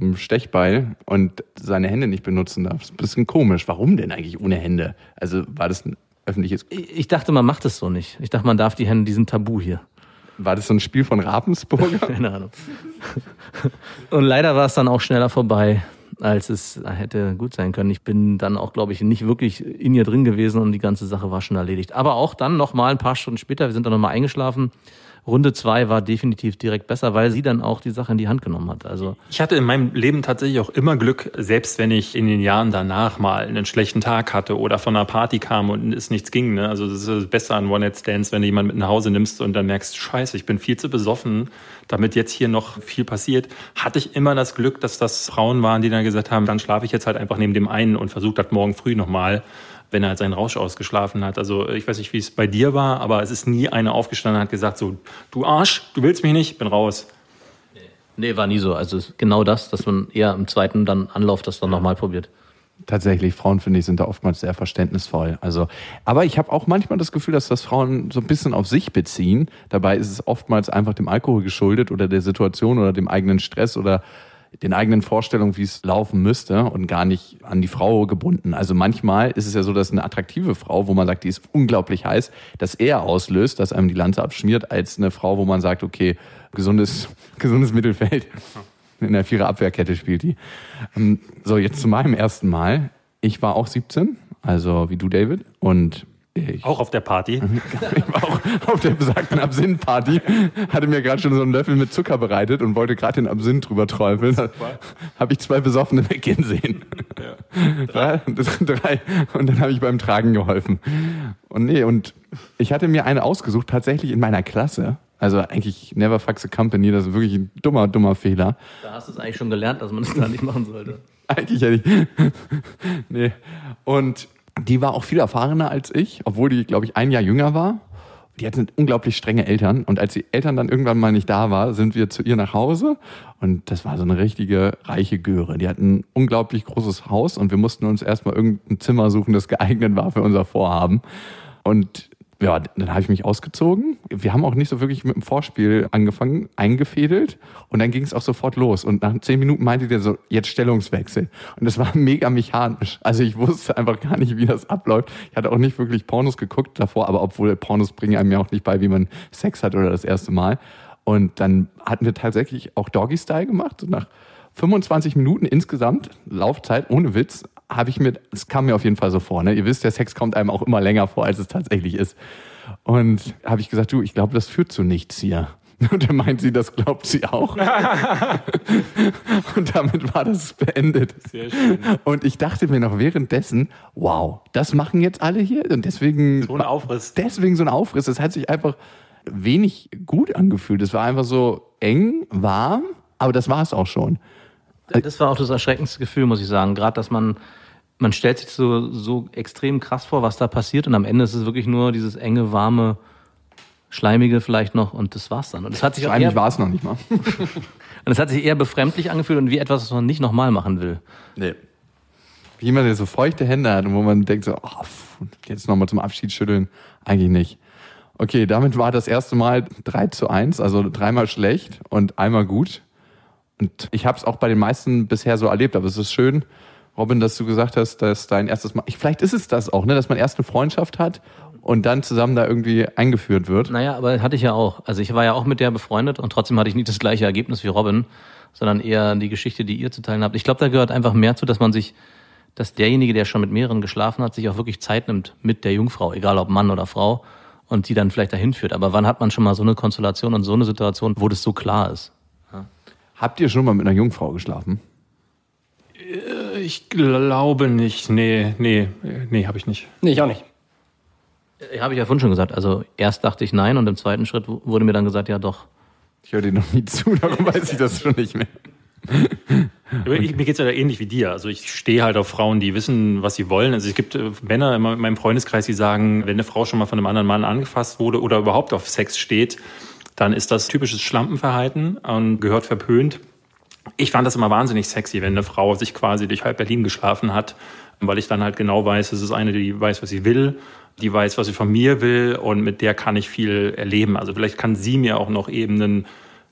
A: einem Stechbeil und seine Hände nicht benutzen darf. Das ist ein bisschen komisch. Warum denn eigentlich ohne Hände? Also war das ein öffentliches,
D: ich dachte, man macht es so nicht. Ich dachte, man darf die Hände, die sind tabu hier.
A: War das so ein Spiel von Ravensburger?
D: Keine Ahnung. Und leider war es dann auch schneller vorbei, als es hätte gut sein können. Ich bin dann auch, glaube ich, nicht wirklich in ihr drin gewesen und die ganze Sache war schon erledigt. Aber auch dann nochmal ein paar Stunden später, wir sind dann nochmal eingeschlafen. Runde zwei war definitiv direkt besser, weil sie dann auch die Sache in die Hand genommen hat. Also
C: Ich hatte in meinem Leben tatsächlich auch immer Glück, selbst wenn ich in den Jahren danach mal einen schlechten Tag hatte oder von einer Party kam und es nichts ging. Ne? Also das ist Beste an One-Night-Stands, wenn du jemanden mit nach Hause nimmst und dann merkst, scheiße, ich bin viel zu besoffen, damit jetzt hier noch viel passiert. Hatte ich immer das Glück, dass das Frauen waren, die dann gesagt haben, dann schlafe ich jetzt halt einfach neben dem einen und versuche das morgen früh nochmal wenn er halt seinen Rausch ausgeschlafen hat. Also ich weiß nicht, wie es bei dir war, aber es ist nie einer aufgestanden und hat gesagt so, du Arsch, du willst mich nicht, bin raus.
D: nee, war nie so. Also es ist genau das, dass man eher im zweiten dann Anlauf das dann nochmal probiert.
A: Tatsächlich, Frauen finde ich sind da oftmals sehr verständnisvoll. Also, aber ich habe auch manchmal das Gefühl, dass das Frauen so ein bisschen auf sich beziehen. Dabei ist es oftmals einfach dem Alkohol geschuldet oder der Situation oder dem eigenen Stress oder den eigenen Vorstellungen, wie es laufen müsste und gar nicht an die Frau gebunden. Also manchmal ist es ja so, dass eine attraktive Frau, wo man sagt, die ist unglaublich heiß, das eher auslöst, dass einem die Lanze abschmiert, als eine Frau, wo man sagt, okay, gesundes, gesundes Mittelfeld. In der Vierer Abwehrkette spielt die. Ähm, So, jetzt zu meinem ersten Mal. Ich war auch 17, also wie du, David. Und ich,
C: Auch auf der Party.
A: ich war auch auf der besagten Absinth-Party, hatte mir gerade schon so einen Löffel mit Zucker bereitet und wollte gerade den Absinth drüber träufeln. Da habe ich zwei Besoffene weggehen sehen. Drei, drei. Und dann habe ich beim Tragen geholfen. Und nee, und ich hatte mir eine ausgesucht, tatsächlich in meiner Klasse. Also eigentlich never fuck the company, das ist wirklich ein dummer, dummer Fehler.
D: Da hast du es eigentlich schon gelernt, dass man das da nicht machen sollte.
A: Eigentlich hätte ich. nee. Und die war auch viel erfahrener als ich, obwohl die, glaube ich, ein Jahr jünger war. Die hatte unglaublich strenge Eltern. Und als die Eltern dann irgendwann mal nicht da war, sind wir zu ihr nach Hause. Und das war so eine richtige reiche Göre. Die hatten ein unglaublich großes Haus und wir mussten uns erstmal irgendein Zimmer suchen, das geeignet war für unser Vorhaben. Und ja, dann habe ich mich ausgezogen. Wir haben auch nicht so wirklich mit dem Vorspiel angefangen, eingefädelt und dann ging es auch sofort los. Und nach zehn Minuten meinte der so, jetzt Stellungswechsel. Und das war mega mechanisch. Also ich wusste einfach gar nicht, wie das abläuft. Ich hatte auch nicht wirklich Pornos geguckt davor, aber obwohl Pornos bringen einem ja auch nicht bei, wie man Sex hat oder das erste Mal. Und dann hatten wir tatsächlich auch Doggy-Style gemacht. Nach 25 Minuten insgesamt, Laufzeit, ohne Witz, habe ich mir, es kam mir auf jeden Fall so vor, ne? Ihr wisst, der Sex kommt einem auch immer länger vor, als es tatsächlich ist. Und habe ich gesagt, du, ich glaube, das führt zu nichts hier. Und dann meint sie, das glaubt sie auch. Und damit war das beendet.
C: Sehr schön.
A: Und ich dachte mir noch währenddessen, wow, das machen jetzt alle hier. Und deswegen.
C: So ein Aufriss.
A: Deswegen so ein Aufriss. Das hat sich einfach wenig gut angefühlt. Es war einfach so eng, warm, aber das war es auch schon.
D: Das war auch das erschreckendste Gefühl, muss ich sagen. Gerade, dass man, man stellt sich so, so extrem krass vor, was da passiert und am Ende ist es wirklich nur dieses enge, warme, schleimige vielleicht noch und das war's dann. Und das hat sich eher,
A: war es noch nicht mal.
D: und es hat sich eher befremdlich angefühlt und wie etwas, was man nicht nochmal machen will.
A: Nee. Wie jemand, der so feuchte Hände hat und wo man denkt so, oh, jetzt nochmal zum Abschied schütteln. Eigentlich nicht. Okay, damit war das erste Mal 3 zu 1, also dreimal schlecht und einmal gut. Und ich habe es auch bei den meisten bisher so erlebt, aber es ist schön, Robin, dass du gesagt hast, dass dein erstes Mal, ich, vielleicht ist es das auch, ne, dass man erst eine Freundschaft hat und dann zusammen da irgendwie eingeführt wird.
D: Naja, aber hatte ich ja auch. Also ich war ja auch mit der befreundet und trotzdem hatte ich nicht das gleiche Ergebnis wie Robin, sondern eher die Geschichte, die ihr zu teilen habt. Ich glaube, da gehört einfach mehr zu, dass man sich, dass derjenige, der schon mit mehreren geschlafen hat, sich auch wirklich Zeit nimmt mit der Jungfrau, egal ob Mann oder Frau, und die dann vielleicht dahin führt. Aber wann hat man schon mal so eine Konstellation und so eine Situation, wo das so klar ist?
A: Habt ihr schon mal mit einer Jungfrau geschlafen?
C: Ich glaube nicht. Nee, nee, nee, habe ich nicht.
B: Nee, ich auch nicht.
D: Ja, Habe ich ja vorhin schon gesagt. Also erst dachte ich nein und im zweiten Schritt wurde mir dann gesagt, ja doch.
A: Ich höre dir noch nie zu, darum weiß ich das schon nicht mehr.
C: Aber ich, mir geht's ja da ähnlich wie dir. Also ich stehe halt auf Frauen, die wissen, was sie wollen. Also es gibt äh, Männer in meinem Freundeskreis, die sagen, wenn eine Frau schon mal von einem anderen Mann angefasst wurde oder überhaupt auf Sex steht, dann ist das typisches Schlampenverhalten und gehört verpönt. Ich fand das immer wahnsinnig sexy, wenn eine Frau sich quasi durch halb Berlin geschlafen hat, weil ich dann halt genau weiß, es ist eine, die weiß, was sie will, die weiß, was sie von mir will und mit der kann ich viel erleben. Also vielleicht kann sie mir auch noch Ebenen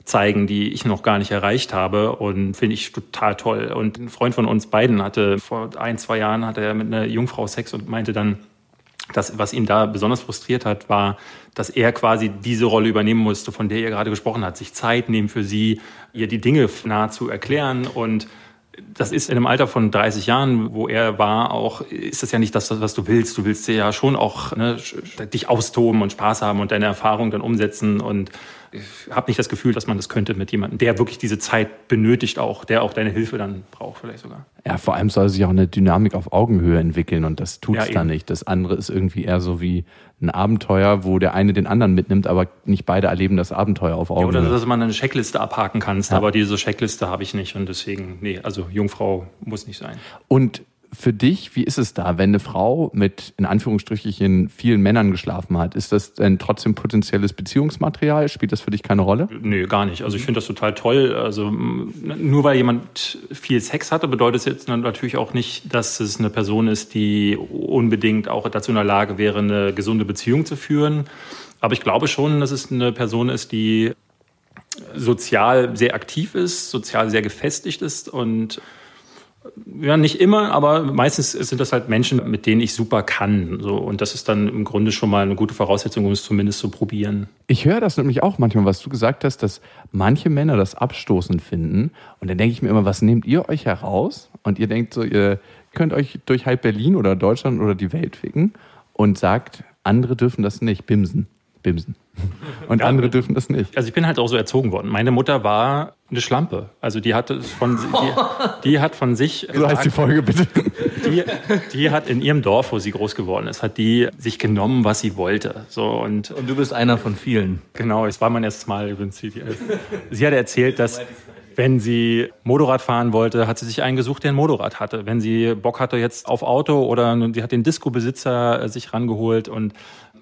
C: zeigen, die ich noch gar nicht erreicht habe und finde ich total toll. Und ein Freund von uns beiden hatte vor ein, zwei Jahren hatte er mit einer Jungfrau Sex und meinte dann, das, was ihn da besonders frustriert hat, war, dass er quasi diese Rolle übernehmen musste, von der ihr gerade gesprochen hat, sich Zeit nehmen für sie, ihr die Dinge nahezu erklären und das ist in einem Alter von 30 Jahren, wo er war, auch ist das ja nicht das, was du willst. Du willst ja schon auch ne, dich austoben und Spaß haben und deine Erfahrung dann umsetzen. Und habe nicht das Gefühl, dass man das könnte mit jemandem, der wirklich diese Zeit benötigt, auch der auch deine Hilfe dann braucht, vielleicht sogar.
A: Ja, vor allem soll sich auch eine Dynamik auf Augenhöhe entwickeln und das tut's
C: Ja,
A: da nicht. Das andere ist irgendwie eher so wie ein Abenteuer, wo der eine den anderen mitnimmt, aber nicht beide erleben das Abenteuer auf
C: Ja,
A: Augenhöhe.
C: oder dass man eine Checkliste abhaken kannst,
A: Ja.
C: aber diese Checkliste habe ich nicht und deswegen, nee, also Jungfrau muss nicht sein.
A: Und für dich, wie ist es da, wenn eine Frau mit in Anführungsstrichen vielen Männern geschlafen hat? Ist das denn trotzdem potenzielles Beziehungsmaterial? Spielt das für dich keine Rolle?
C: Nö, gar nicht. Also ich finde das total toll. Also nur weil jemand viel Sex hatte, bedeutet es jetzt natürlich auch nicht, dass es eine Person ist, die unbedingt auch dazu in der Lage wäre, eine gesunde Beziehung zu führen. Aber ich glaube schon, dass es eine Person ist, die sozial sehr aktiv ist, sozial sehr gefestigt ist und ja, nicht immer, aber meistens sind das halt Menschen, mit denen ich super kann. So. Und das ist dann im Grunde schon mal eine gute Voraussetzung, um es zumindest zu probieren.
A: Ich höre das nämlich auch manchmal, was du gesagt hast, dass manche Männer das abstoßend finden. Und dann denke ich mir immer, was nehmt ihr euch heraus? Und ihr denkt so, ihr könnt euch durch halb Berlin oder Deutschland oder die Welt ficken und sagt, andere dürfen das nicht. Bimsen. Bimsen. Und
C: Ja,
A: andere dürfen das nicht.
C: Also ich bin halt auch so erzogen worden. Meine Mutter war eine Schlampe. Also die hatte von die, die hat von sich
A: So heißt die Folge bitte.
C: die, die hat in ihrem Dorf, wo sie groß geworden ist, hat die sich genommen, was sie wollte. So und
D: Und du bist einer von vielen.
C: Genau, es war mein erstes Mal übrigens. Sie, sie hat erzählt, dass wenn sie Motorrad fahren wollte, hat sie sich einen gesucht, der ein Motorrad hatte. Wenn sie Bock hatte jetzt auf Auto oder die hat den Disco-Besitzer sich rangeholt und,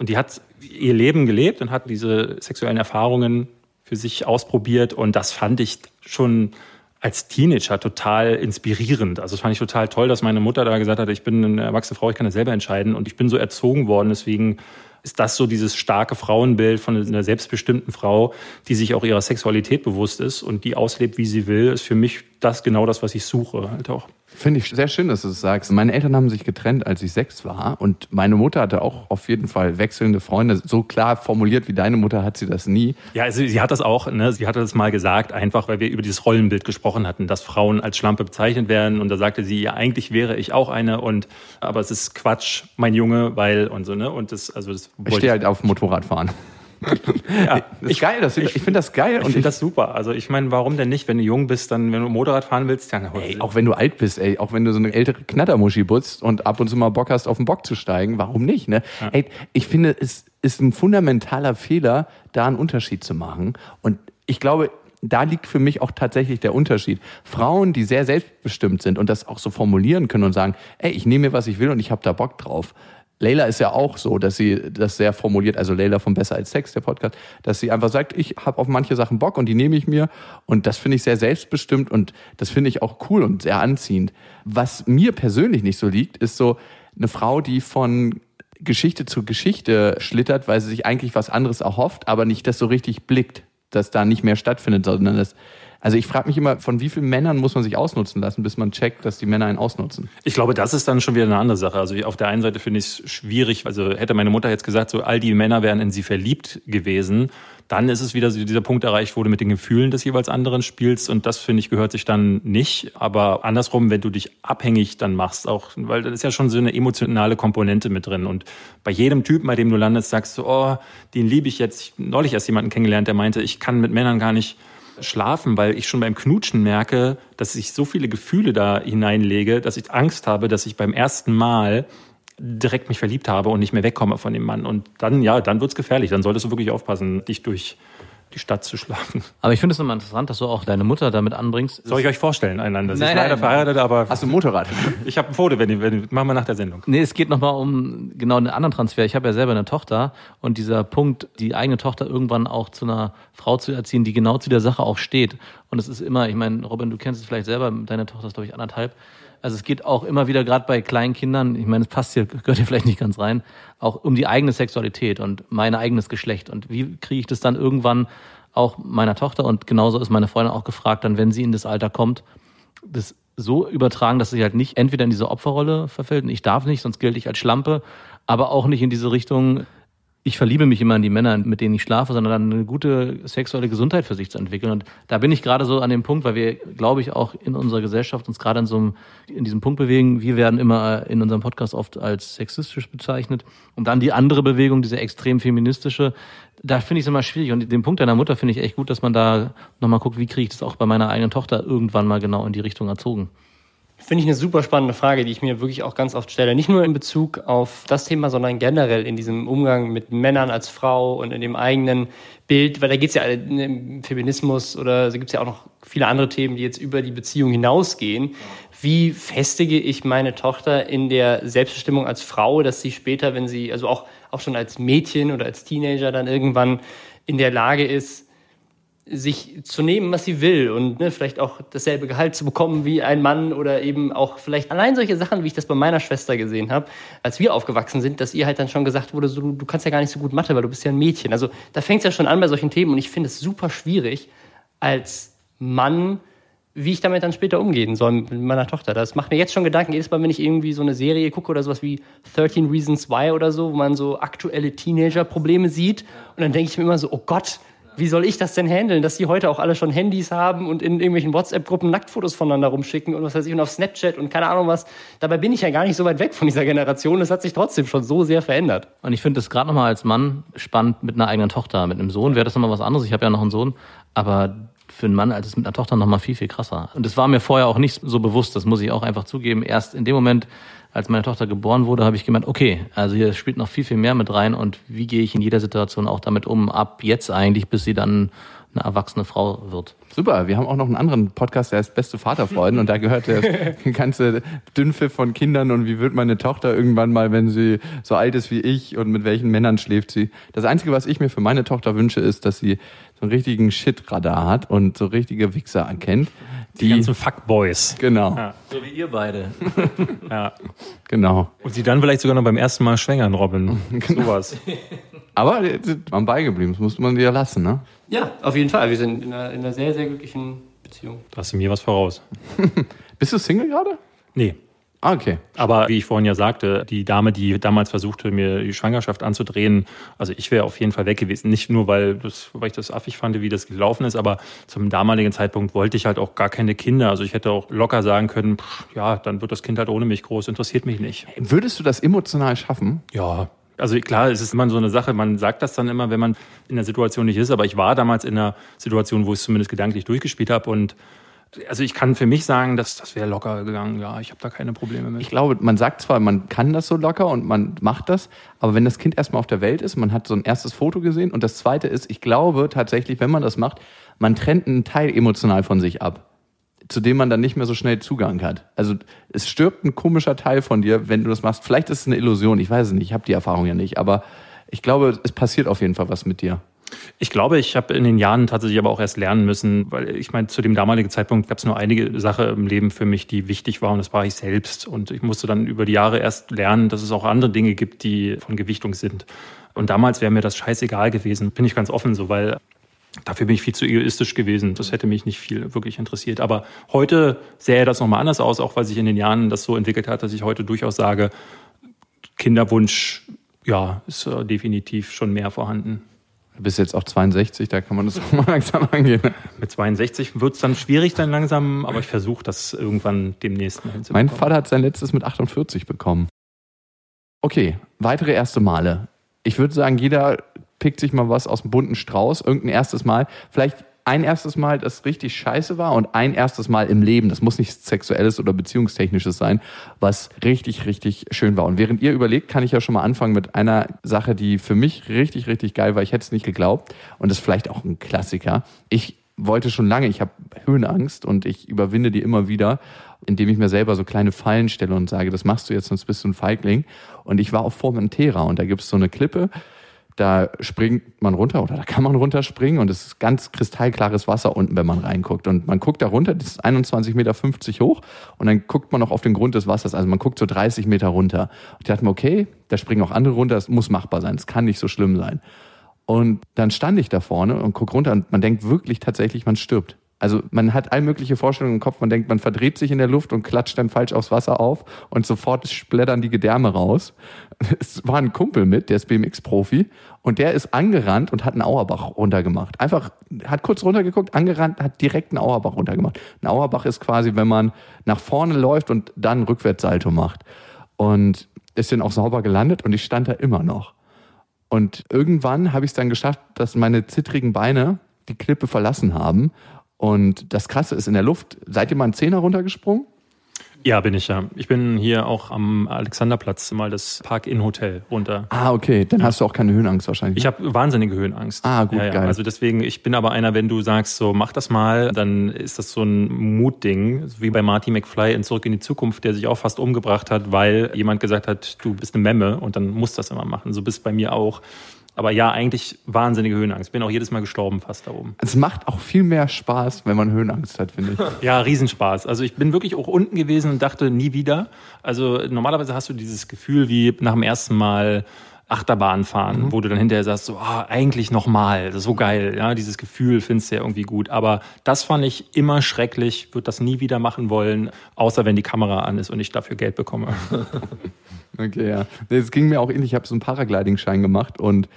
C: und die hat ihr Leben gelebt und hat diese sexuellen Erfahrungen für sich ausprobiert. Und das fand ich schon als Teenager total inspirierend. Also das fand ich total toll, dass meine Mutter da gesagt hat, ich bin eine erwachsene Frau, ich kann das selber entscheiden. Und ich bin so erzogen worden, deswegen ist das so dieses starke Frauenbild von einer selbstbestimmten Frau, die sich auch ihrer Sexualität bewusst ist und die auslebt, wie sie will, ist für mich das genau das, was ich suche. Halt auch.
A: Finde ich sehr schön, dass du es sagst. Meine Eltern haben sich getrennt, als ich sechs war. Und meine Mutter hatte auch auf jeden Fall wechselnde Freunde. So klar formuliert wie deine Mutter hat sie das nie.
C: Ja, also sie hat das auch, ne, sie hatte das mal gesagt, einfach weil wir über dieses Rollenbild gesprochen hatten, dass Frauen als Schlampe bezeichnet werden. Und da sagte sie, ja, eigentlich wäre ich auch eine und aber es ist Quatsch, mein Junge, weil und so, ne? Und das, also das
A: Ich stehe halt auf Motorradfahren.
C: Ja,
A: Das ist geil, das, ich, finde das geil.
C: Ich
A: und
C: finde das super. Also ich meine, warum denn nicht, wenn du jung bist, dann, wenn du Motorrad fahren willst, dann
A: Ey, auch wenn du alt bist, ey, auch wenn du so eine ältere Knattermuschi butzt und ab und zu mal Bock hast, auf den Bock zu steigen, warum nicht? Ne? Ey, ich finde, es ist ein fundamentaler Fehler, da einen Unterschied zu machen. Und ich glaube, da liegt für mich auch tatsächlich der Unterschied. Frauen, die sehr selbstbestimmt sind und das auch so formulieren können und sagen, ey, ich nehme mir, was ich will und ich habe da Bock drauf. Leila ist ja auch so, dass sie das sehr formuliert, also Leila von Besser als Sex, der Podcast, dass sie einfach sagt, ich habe auf manche Sachen Bock und die nehme ich mir. Und das finde ich sehr selbstbestimmt und das finde ich auch cool und sehr anziehend. Was mir persönlich nicht so liegt, ist so eine Frau, die von Geschichte zu Geschichte schlittert, weil sie sich eigentlich was anderes erhofft, aber nicht das so richtig blickt, dass da nicht mehr stattfindet, sondern das also ich frage mich immer, von wie vielen Männern muss man sich ausnutzen lassen, bis man checkt, dass die Männer einen ausnutzen?
C: Ich glaube, das ist dann schon wieder eine andere Sache. Also auf der einen Seite finde ich es schwierig, also hätte meine Mutter jetzt gesagt, so all die Männer wären in sie verliebt gewesen, dann ist es wieder so dieser Punkt erreicht, wo du mit den Gefühlen des jeweils anderen spielst und das finde ich gehört sich dann nicht. Aber andersrum, wenn du dich abhängig dann machst, auch, weil das ist ja schon so eine emotionale Komponente mit drin und bei jedem Typen, bei dem du landest, sagst du, oh, den liebe ich jetzt. Ich neulich erst jemanden kennengelernt, der meinte, ich kann mit Männern gar nicht schlafen, weil ich schon beim Knutschen merke, dass ich so viele Gefühle da hineinlege, dass ich Angst habe, dass ich beim ersten Mal direkt mich verliebt habe und nicht mehr wegkomme von dem Mann. Und dann, ja, dann wird's gefährlich. Dann solltest du wirklich aufpassen, dich durch die Stadt zu schlafen.
D: Aber ich finde es immer interessant, dass du auch deine Mutter damit anbringst.
C: Soll ich euch vorstellen, einander? Sie
D: Nein,
C: ist leider
D: nein.
C: verheiratet, aber
A: Hast du ein Motorrad?
C: ich habe ein Foto, wenn, wenn, machen wir nach der Sendung.
D: Nee, es geht nochmal um genau einen anderen Transfer. Ich habe ja selber eine Tochter und dieser Punkt, die eigene Tochter irgendwann auch zu einer Frau zu erziehen, die genau zu der Sache auch steht. Und es ist immer, ich meine, Robin, du kennst es vielleicht selber, deine Tochter ist, glaube ich, anderthalb. Also es geht auch immer wieder, gerade bei kleinen Kindern, ich meine, es passt hier, gehört hier vielleicht nicht ganz rein, auch um die eigene Sexualität und mein eigenes Geschlecht. Und wie kriege ich das dann irgendwann auch meiner Tochter und genauso ist meine Freundin auch gefragt, dann, wenn sie in das Alter kommt, das so übertragen, dass sie halt nicht entweder in diese Opferrolle verfällt und ich darf nicht, sonst gilt ich als Schlampe, aber auch nicht in diese Richtung, ich verliebe mich immer in die Männer, mit denen ich schlafe, sondern dann eine gute sexuelle Gesundheit für sich zu entwickeln. Und da bin ich gerade so an dem Punkt, weil wir, glaube ich, auch in unserer Gesellschaft uns gerade in so einem, in diesem Punkt bewegen. Wir werden immer in unserem Podcast oft als sexistisch bezeichnet. Und dann die andere Bewegung, diese extrem feministische, da finde ich es immer schwierig. Und den Punkt deiner Mutter finde ich echt gut, dass man da nochmal guckt, wie kriege ich das auch bei meiner eigenen Tochter irgendwann mal genau in die Richtung erzogen.
B: Finde ich eine super spannende Frage, die ich mir wirklich auch ganz oft stelle. Nicht nur in Bezug auf das Thema, sondern generell in diesem Umgang mit Männern als Frau und in dem eigenen Bild, weil da geht es ja im Feminismus oder da gibt es ja auch noch viele andere Themen, die jetzt über die Beziehung hinausgehen. Wie festige ich meine Tochter in der Selbstbestimmung als Frau, dass sie später, wenn sie, also auch, auch schon als Mädchen oder als Teenager dann irgendwann in der Lage ist, sich zu nehmen, was sie will und ne, vielleicht auch dasselbe Gehalt zu bekommen wie ein Mann oder eben auch vielleicht allein solche Sachen, wie ich das bei meiner Schwester gesehen habe, als wir aufgewachsen sind, dass ihr halt dann schon gesagt wurde, so, du, kannst ja gar nicht so gut Mathe, weil du bist ja ein Mädchen. Also da fängt es ja schon an bei solchen Themen und ich finde es super schwierig als Mann, wie ich damit dann später umgehen soll mit meiner Tochter. Das macht mir jetzt schon Gedanken, jedes Mal, wenn ich irgendwie so eine Serie gucke oder sowas wie 13 Reasons Why oder so, wo man so aktuelle Teenager-Probleme sieht und dann denke ich mir immer so, oh Gott, wie soll ich das denn handeln, dass die heute auch alle schon Handys haben und in irgendwelchen WhatsApp-Gruppen Nacktfotos voneinander rumschicken und was weiß ich und auf Snapchat und keine Ahnung was. Dabei bin ich ja gar nicht so weit weg von dieser Generation. Das hat sich trotzdem schon so sehr verändert.
D: Und ich finde es gerade nochmal als Mann spannend mit einer eigenen Tochter. Mit einem Sohn wäre das nochmal was anderes. Ich habe ja noch einen Sohn. Aber für einen Mann als es mit einer Tochter nochmal viel, viel krasser. Und das war mir vorher auch nicht so bewusst. Das muss ich auch einfach zugeben. Erst in dem Moment, als meine Tochter geboren wurde, habe ich gemerkt, okay, also hier spielt noch viel, viel mehr mit rein. Und wie gehe ich in jeder Situation auch damit um, ab jetzt eigentlich, bis sie dann eine erwachsene Frau wird.
A: Super, wir haben auch noch einen anderen Podcast, der heißt Beste Vaterfreuden und da gehört der ganze Dünnpfiff von Kindern und wie wird meine Tochter irgendwann mal, wenn sie so alt ist wie ich und mit welchen Männern schläft sie. Das Einzige, was ich mir für meine Tochter wünsche, ist, dass sie so einen richtigen Shit-Radar hat und so richtige Wichser erkennt.
C: Die ganzen Fuckboys.
A: Genau,
C: Ja.
D: So wie ihr beide.
C: Ja.
A: genau.
C: Und sie dann vielleicht sogar noch beim ersten Mal schwängern, Robin. Sowas.
A: Aber äh, man beigeblieben, das muss man dir lassen, ne?
B: Ja, auf jeden Fall. Wir sind in einer, in einer sehr, sehr glücklichen Beziehung.
C: Da hast du mir was voraus.
A: Bist du Single gerade?
C: Nee.
A: Ah, okay.
C: Aber wie ich vorhin ja sagte, die Dame, die damals versuchte, mir die Schwangerschaft anzudrehen, also ich wäre auf jeden Fall weg gewesen. Nicht nur, weil, das, weil ich das affig fand, wie das gelaufen ist, aber zum damaligen Zeitpunkt wollte ich halt auch gar keine Kinder. Also ich hätte auch locker sagen können, pff, ja, dann wird das Kind halt ohne mich groß, interessiert mich nicht.
A: Würdest du das emotional schaffen?
C: Ja, also klar, es ist immer so eine Sache, man sagt das dann immer, wenn man in der Situation nicht ist, aber ich war damals in einer Situation, wo ich es zumindest gedanklich durchgespielt habe und Also ich kann für mich sagen, dass das wäre locker gegangen. Ja, ich habe da keine Probleme mit.
A: Ich glaube, man sagt zwar, man kann das so locker und man macht das, aber wenn das Kind erstmal auf der Welt ist, man hat so ein erstes Foto gesehen und das zweite ist, ich glaube tatsächlich, wenn man das macht, man trennt einen Teil emotional von sich ab, zu dem man dann nicht mehr so schnell Zugang hat. Also es stirbt ein komischer Teil von dir, wenn du das machst. Vielleicht ist es eine Illusion, ich weiß es nicht, ich habe die Erfahrung ja nicht, aber ich glaube, es passiert auf jeden Fall was mit dir.
C: Ich glaube, ich habe in den Jahren tatsächlich aber auch erst lernen müssen, weil ich meine, zu dem damaligen Zeitpunkt gab es nur einige Sachen im Leben für mich, die wichtig waren und das war ich selbst. Und ich musste dann über die Jahre erst lernen, dass es auch andere Dinge gibt, die von Gewichtung sind. Und damals wäre mir das scheißegal gewesen, bin ich ganz offen so, weil Dafür bin ich viel zu egoistisch gewesen. Das hätte mich nicht viel wirklich interessiert. Aber heute sähe das nochmal anders aus, auch weil sich in den Jahren das so entwickelt hat, dass ich heute durchaus sage, Kinderwunsch, ja, ist äh, definitiv schon mehr vorhanden.
A: Du bist jetzt auch 62, da kann man das auch mal langsam angehen.
C: Mit 62 wird es dann schwierig dann langsam, aber ich versuche das irgendwann demnächst mal
A: hinzubekommen. Mein Vater hat sein letztes mit 48 bekommen. Okay, weitere erste Male. Ich würde sagen, jeder pickt sich mal was aus dem bunten Strauß, irgendein erstes Mal. Vielleicht ein erstes Mal, das richtig scheiße war und ein erstes Mal im Leben, das muss nicht sexuelles oder beziehungstechnisches sein, was richtig, richtig schön war. Und während ihr überlegt, kann ich ja schon mal anfangen mit einer Sache, die für mich richtig, richtig geil war. Ich hätte es nicht geglaubt und das ist vielleicht auch ein Klassiker. Ich wollte schon lange, ich habe Höhenangst und ich überwinde die immer wieder, indem ich mir selber so kleine Fallen stelle und sage, das machst du jetzt, sonst bist du ein Feigling. Und ich war auf Formentera und da gibt es so eine Klippe, da springt man runter oder da kann man runterspringen und es ist ganz kristallklares Wasser unten, wenn man reinguckt. Und man guckt da runter, das ist 21,50 Meter hoch und dann guckt man noch auf den Grund des Wassers. Also man guckt so 30 Meter runter. Und ich dachte mir, okay, da springen auch andere runter, das muss machbar sein, es kann nicht so schlimm sein. Und dann stand ich da vorne und guck runter und man denkt wirklich tatsächlich, man stirbt. Also man hat all mögliche Vorstellungen im Kopf. Man denkt, man verdreht sich in der Luft und klatscht dann falsch aufs Wasser auf und sofort splittern die Gedärme raus. Es war ein Kumpel mit, der ist BMX-Profi und der ist angerannt und hat einen Auerbach runtergemacht. Einfach, hat kurz runtergeguckt, angerannt, hat direkt einen Auerbach runtergemacht. Ein Auerbach ist quasi, wenn man nach vorne läuft und dann Rückwärtssalto macht. Und ist dann auch sauber gelandet und ich stand da immer noch. Und irgendwann habe ich es dann geschafft, dass meine zittrigen Beine die Klippe verlassen haben und das Krasse ist in der Luft, seid ihr mal einen Zehner runtergesprungen?
C: Ja, bin ich ja. Ich bin hier auch am Alexanderplatz mal das Park-In-Hotel runter.
A: Ah, okay. Dann hast du auch keine Höhenangst wahrscheinlich.
C: Ich habe wahnsinnige Höhenangst.
A: Ah, gut, ja, ja. geil.
C: Also deswegen, ich bin aber einer, wenn du sagst, so mach das mal, dann ist das so ein Mutding, wie bei Marty McFly in Zurück in die Zukunft, der sich auch fast umgebracht hat, weil jemand gesagt hat, du bist eine Memme und dann musst das immer machen. So bist bei mir auch. Aber ja, eigentlich wahnsinnige Höhenangst. Bin auch jedes Mal gestorben fast da oben.
A: Es macht auch viel mehr Spaß, wenn man Höhenangst hat, finde ich.
C: ja, Riesenspaß. Also ich bin wirklich auch unten gewesen und dachte nie wieder. Also normalerweise hast du dieses Gefühl wie nach dem ersten Mal Achterbahn fahren, mhm. wo du dann hinterher sagst, so, ah, eigentlich nochmal, so geil, ja, dieses Gefühl findest du ja irgendwie gut. Aber das fand ich immer schrecklich, würde das nie wieder machen wollen, außer wenn die Kamera an ist und ich dafür Geld bekomme.
A: okay, ja. Es ging mir auch ähnlich, ich habe so einen Paragliding-Schein gemacht und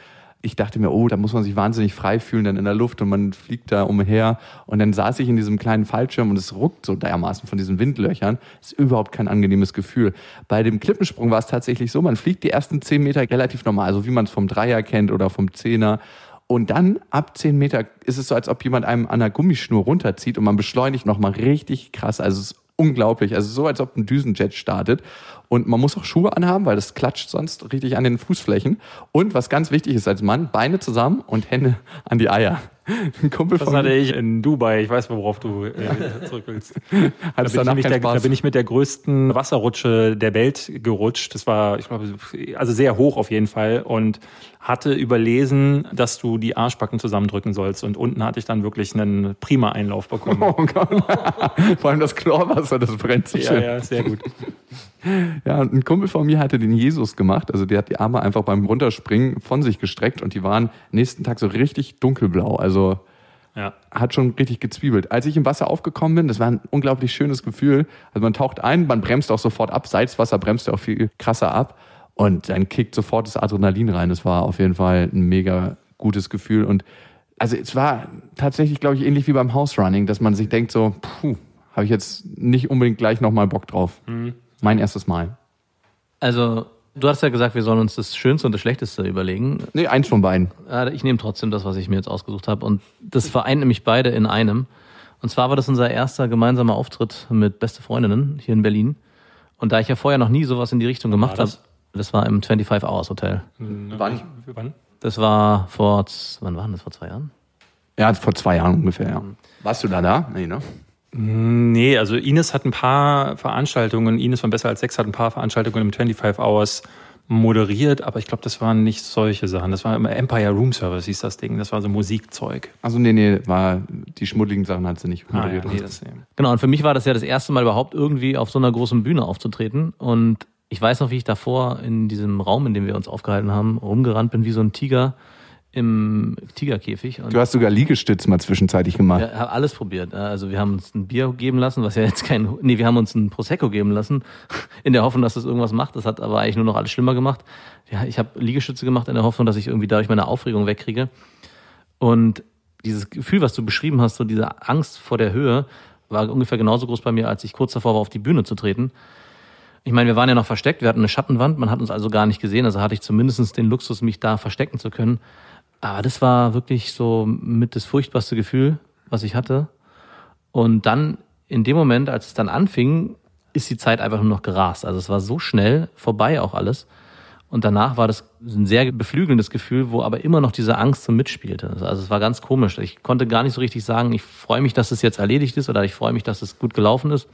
A: ich dachte mir, oh, da muss man sich wahnsinnig frei fühlen dann in der Luft und man fliegt da umher. Und dann saß ich in diesem kleinen Fallschirm und es ruckt so dermaßen von diesen Windlöchern. Das ist überhaupt kein angenehmes Gefühl. Bei dem Klippensprung war es tatsächlich so, man fliegt die ersten zehn Meter relativ normal, so wie man es vom Dreier kennt oder vom Zehner. Und dann ab zehn Meter ist es so, als ob jemand einem an der Gummischnur runterzieht und man beschleunigt nochmal richtig krass. Also es ist unglaublich. Also so, als ob ein Düsenjet startet. Und man muss auch Schuhe anhaben, weil das klatscht sonst richtig an den Fußflächen. Und was ganz wichtig ist als Mann, Beine zusammen und Hände an die Eier.
C: Ein Kumpel das von hatte ich in Dubai. Ich weiß, worauf du äh, zurück willst. da, bin ich der, da bin ich mit der größten Wasserrutsche der Welt gerutscht. Das war, ich glaube, also sehr hoch auf jeden Fall. Und hatte überlesen, dass du die Arschbacken zusammendrücken sollst. Und unten hatte ich dann wirklich einen prima Einlauf bekommen. Oh Gott.
A: Vor allem das Chlorwasser, das brennt schön.
C: Ja, ja, sehr gut.
A: Ja, und ein Kumpel von mir hatte den Jesus gemacht. Also der hat die Arme einfach beim Runterspringen von sich gestreckt und die waren nächsten Tag so richtig dunkelblau. Also ja. hat schon richtig gezwiebelt. Als ich im Wasser aufgekommen bin, das war ein unglaublich schönes Gefühl. Also man taucht ein, man bremst auch sofort ab. Salzwasser bremst ja auch viel krasser ab. Und dann kickt sofort das Adrenalin rein. Das war auf jeden Fall ein mega gutes Gefühl. Und also es war tatsächlich, glaube ich, ähnlich wie beim House Running, dass man sich denkt so, puh, habe ich jetzt nicht unbedingt gleich nochmal Bock drauf. Mhm. Mein erstes Mal.
D: Also, du hast ja gesagt, wir sollen uns das Schönste und das Schlechteste überlegen.
A: Nee, eins von beiden.
D: Ich nehme trotzdem das, was ich mir jetzt ausgesucht habe. Und das vereint nämlich beide in einem. Und zwar war das unser erster gemeinsamer Auftritt mit Beste Freundinnen hier in Berlin. Und da ich ja vorher noch nie sowas in die Richtung gemacht habe,
C: das?
D: das war im 25 Hours Hotel.
A: Wann?
C: Wann?
D: Das war vor, wann war das, vor zwei Jahren?
A: Ja, vor zwei Jahren ungefähr, ja. Warst du da da? Nee, ne?
C: Nee, also Ines hat ein paar Veranstaltungen, Ines von Besser als Sex hat ein paar Veranstaltungen im 25 Hours moderiert, aber ich glaube, das waren nicht solche Sachen. Das war immer Empire Room Service, hieß das Ding. Das war so Musikzeug.
A: Also nee, nee, war die schmuddeligen Sachen hat sie nicht
C: Ah, ja,
A: moderiert.
C: nee, das.
D: Genau, und für mich war das ja das erste Mal überhaupt irgendwie auf so einer großen Bühne aufzutreten. Und ich weiß noch, wie ich davor in diesem Raum, in dem wir uns aufgehalten haben, rumgerannt bin wie so ein Tiger im Tigerkäfig.
A: Du hast sogar Liegestütz mal zwischenzeitlich gemacht.
D: Ja, habe alles probiert. Also wir haben uns ein Bier geben lassen, was ja jetzt kein, nee, wir haben uns ein Prosecco geben lassen, in der Hoffnung, dass das irgendwas macht. Das hat aber eigentlich nur noch alles schlimmer gemacht. Ja, ich habe Liegestütze gemacht in der Hoffnung, dass ich irgendwie dadurch meine Aufregung wegkriege. Und dieses Gefühl, was du beschrieben hast, so diese Angst vor der Höhe, war ungefähr genauso groß bei mir, als ich kurz davor war, auf die Bühne zu treten. Ich meine, wir waren ja noch versteckt, wir hatten eine Schattenwand, man hat uns also gar nicht gesehen, also hatte ich zumindest den Luxus, mich da verstecken zu können. Aber das war wirklich so mit das furchtbarste Gefühl, was ich hatte. Und dann, in dem Moment, als es dann anfing, ist die Zeit einfach nur noch gerast. Also es war so schnell vorbei auch alles. Und danach war das ein sehr beflügelndes Gefühl, wo aber immer noch diese Angst so mitspielte. Also es war ganz komisch. Ich konnte gar nicht so richtig sagen, ich freue mich, dass es jetzt erledigt ist oder ich freue mich, dass es gut gelaufen ist,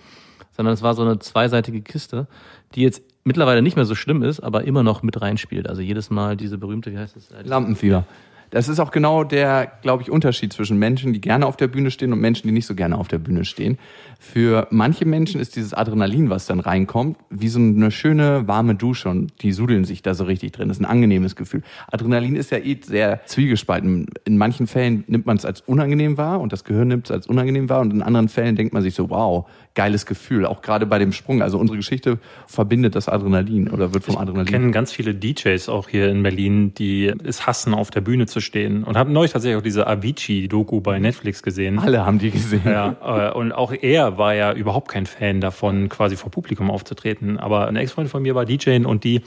D: sondern es war so eine zweiseitige Kiste, die jetzt mittlerweile nicht mehr so schlimm ist, aber immer noch mit reinspielt. Also jedes Mal diese berühmte, wie heißt es?
A: Lampenfieber. Das ist auch genau der, glaube ich, Unterschied zwischen Menschen, die gerne auf der Bühne stehen und Menschen, die nicht so gerne auf der Bühne stehen. Für manche Menschen ist dieses Adrenalin, was dann reinkommt, wie so eine schöne warme Dusche und die sudeln sich da so richtig drin. Das ist ein angenehmes Gefühl. Adrenalin ist ja eh sehr zwiegespalten. In manchen Fällen nimmt man es als unangenehm wahr und das Gehirn nimmt es als unangenehm wahr und in anderen Fällen denkt man sich so, wow, geiles Gefühl. Auch gerade bei dem Sprung. Also unsere Geschichte verbindet das Adrenalin oder wird vom Adrenalin.
C: Ich kenne ganz viele DJs auch hier in Berlin, die es hassen, auf der Bühne zu stehen. Und habe neulich tatsächlich auch diese Avicii-Doku bei Netflix gesehen.
A: Alle haben die gesehen.
C: Ja, äh, und auch er war ja überhaupt kein Fan davon, quasi vor Publikum aufzutreten. Aber eine Ex-Freundin von mir war DJ und die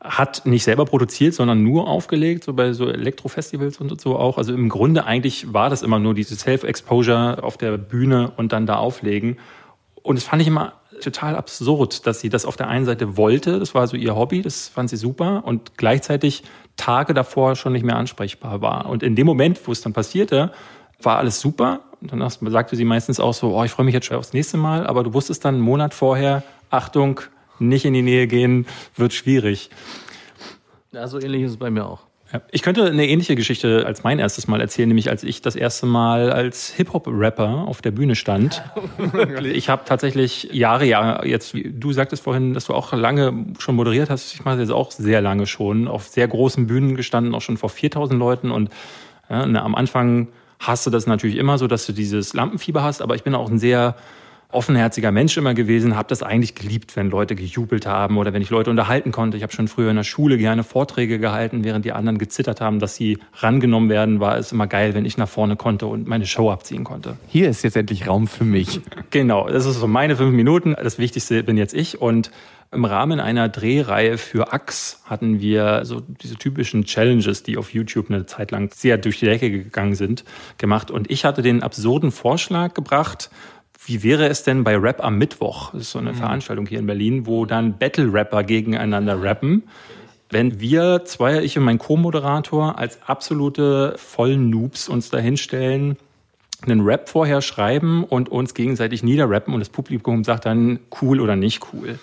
C: hat nicht selber produziert, sondern nur aufgelegt, so bei so Elektrofestivals und so auch. Also im Grunde eigentlich war das immer nur diese Self-Exposure auf der Bühne und dann da auflegen. Und das fand ich immer total absurd, dass sie das auf der einen Seite wollte, das war so ihr Hobby, das fand sie super und gleichzeitig Tage davor schon nicht mehr ansprechbar war. Und in dem Moment, wo es dann passierte, war alles super. Und dann sagte sie meistens auch so, oh, ich freue mich jetzt schon aufs nächste Mal, aber du wusstest dann einen Monat vorher, Achtung, nicht in die Nähe gehen, wird schwierig.
D: Ja, so ähnlich ist es bei mir auch.
C: Ich könnte eine ähnliche Geschichte als mein erstes Mal erzählen, nämlich als ich das erste Mal als Hip-Hop-Rapper auf der Bühne stand. ich habe tatsächlich Jahre, Jahre, jetzt, wie du sagtest vorhin, dass du auch lange schon moderiert hast. Ich mache das auch sehr lange schon, auf sehr großen Bühnen gestanden, auch schon vor 4000 Leuten. Und ja, ne, am Anfang hast du das natürlich immer so, dass du dieses Lampenfieber hast, aber ich bin auch ein sehr offenherziger Mensch immer gewesen, habe das eigentlich geliebt, wenn Leute gejubelt haben oder wenn ich Leute unterhalten konnte. Ich habe schon früher in der Schule gerne Vorträge gehalten, während die anderen gezittert haben, dass sie rangenommen werden, war es immer geil, wenn ich nach vorne konnte und meine Show abziehen konnte.
A: Hier ist jetzt endlich Raum für mich.
C: Genau, das ist so meine fünf Minuten. Das Wichtigste bin jetzt ich und im Rahmen einer Drehreihe für Axe hatten wir so diese typischen Challenges, die auf YouTube eine Zeit lang sehr durch die Decke gegangen sind, gemacht. Und ich hatte den absurden Vorschlag gebracht, wie wäre es denn bei Rap am Mittwoch? Das ist so eine mhm. Veranstaltung hier in Berlin, wo dann Battle-Rapper gegeneinander rappen. Wenn wir zwei, ich und mein Co-Moderator, als absolute Vollnoobs uns dahinstellen, einen Rap vorher schreiben und uns gegenseitig niederrappen und das Publikum sagt dann cool oder nicht cool.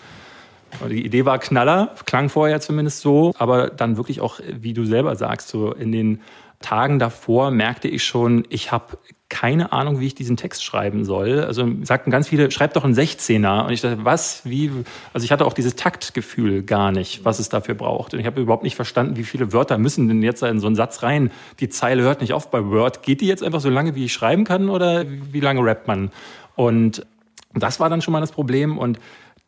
C: Die Idee war Knaller, klang vorher zumindest so, aber dann wirklich auch, wie du selber sagst, so in den Tagen davor merkte ich schon, ich habe keine Ahnung, wie ich diesen Text schreiben soll. Also sagten ganz viele, schreib doch einen 16er. Und ich dachte, was, wie? Also ich hatte auch dieses Taktgefühl gar nicht, was es dafür braucht. Und ich habe überhaupt nicht verstanden, wie viele Wörter müssen denn jetzt in so einen Satz rein. Die Zeile hört nicht auf bei Word. Geht die jetzt einfach so lange, wie ich schreiben kann, oder wie lange rappt man? Und das war dann schon mal das Problem. Und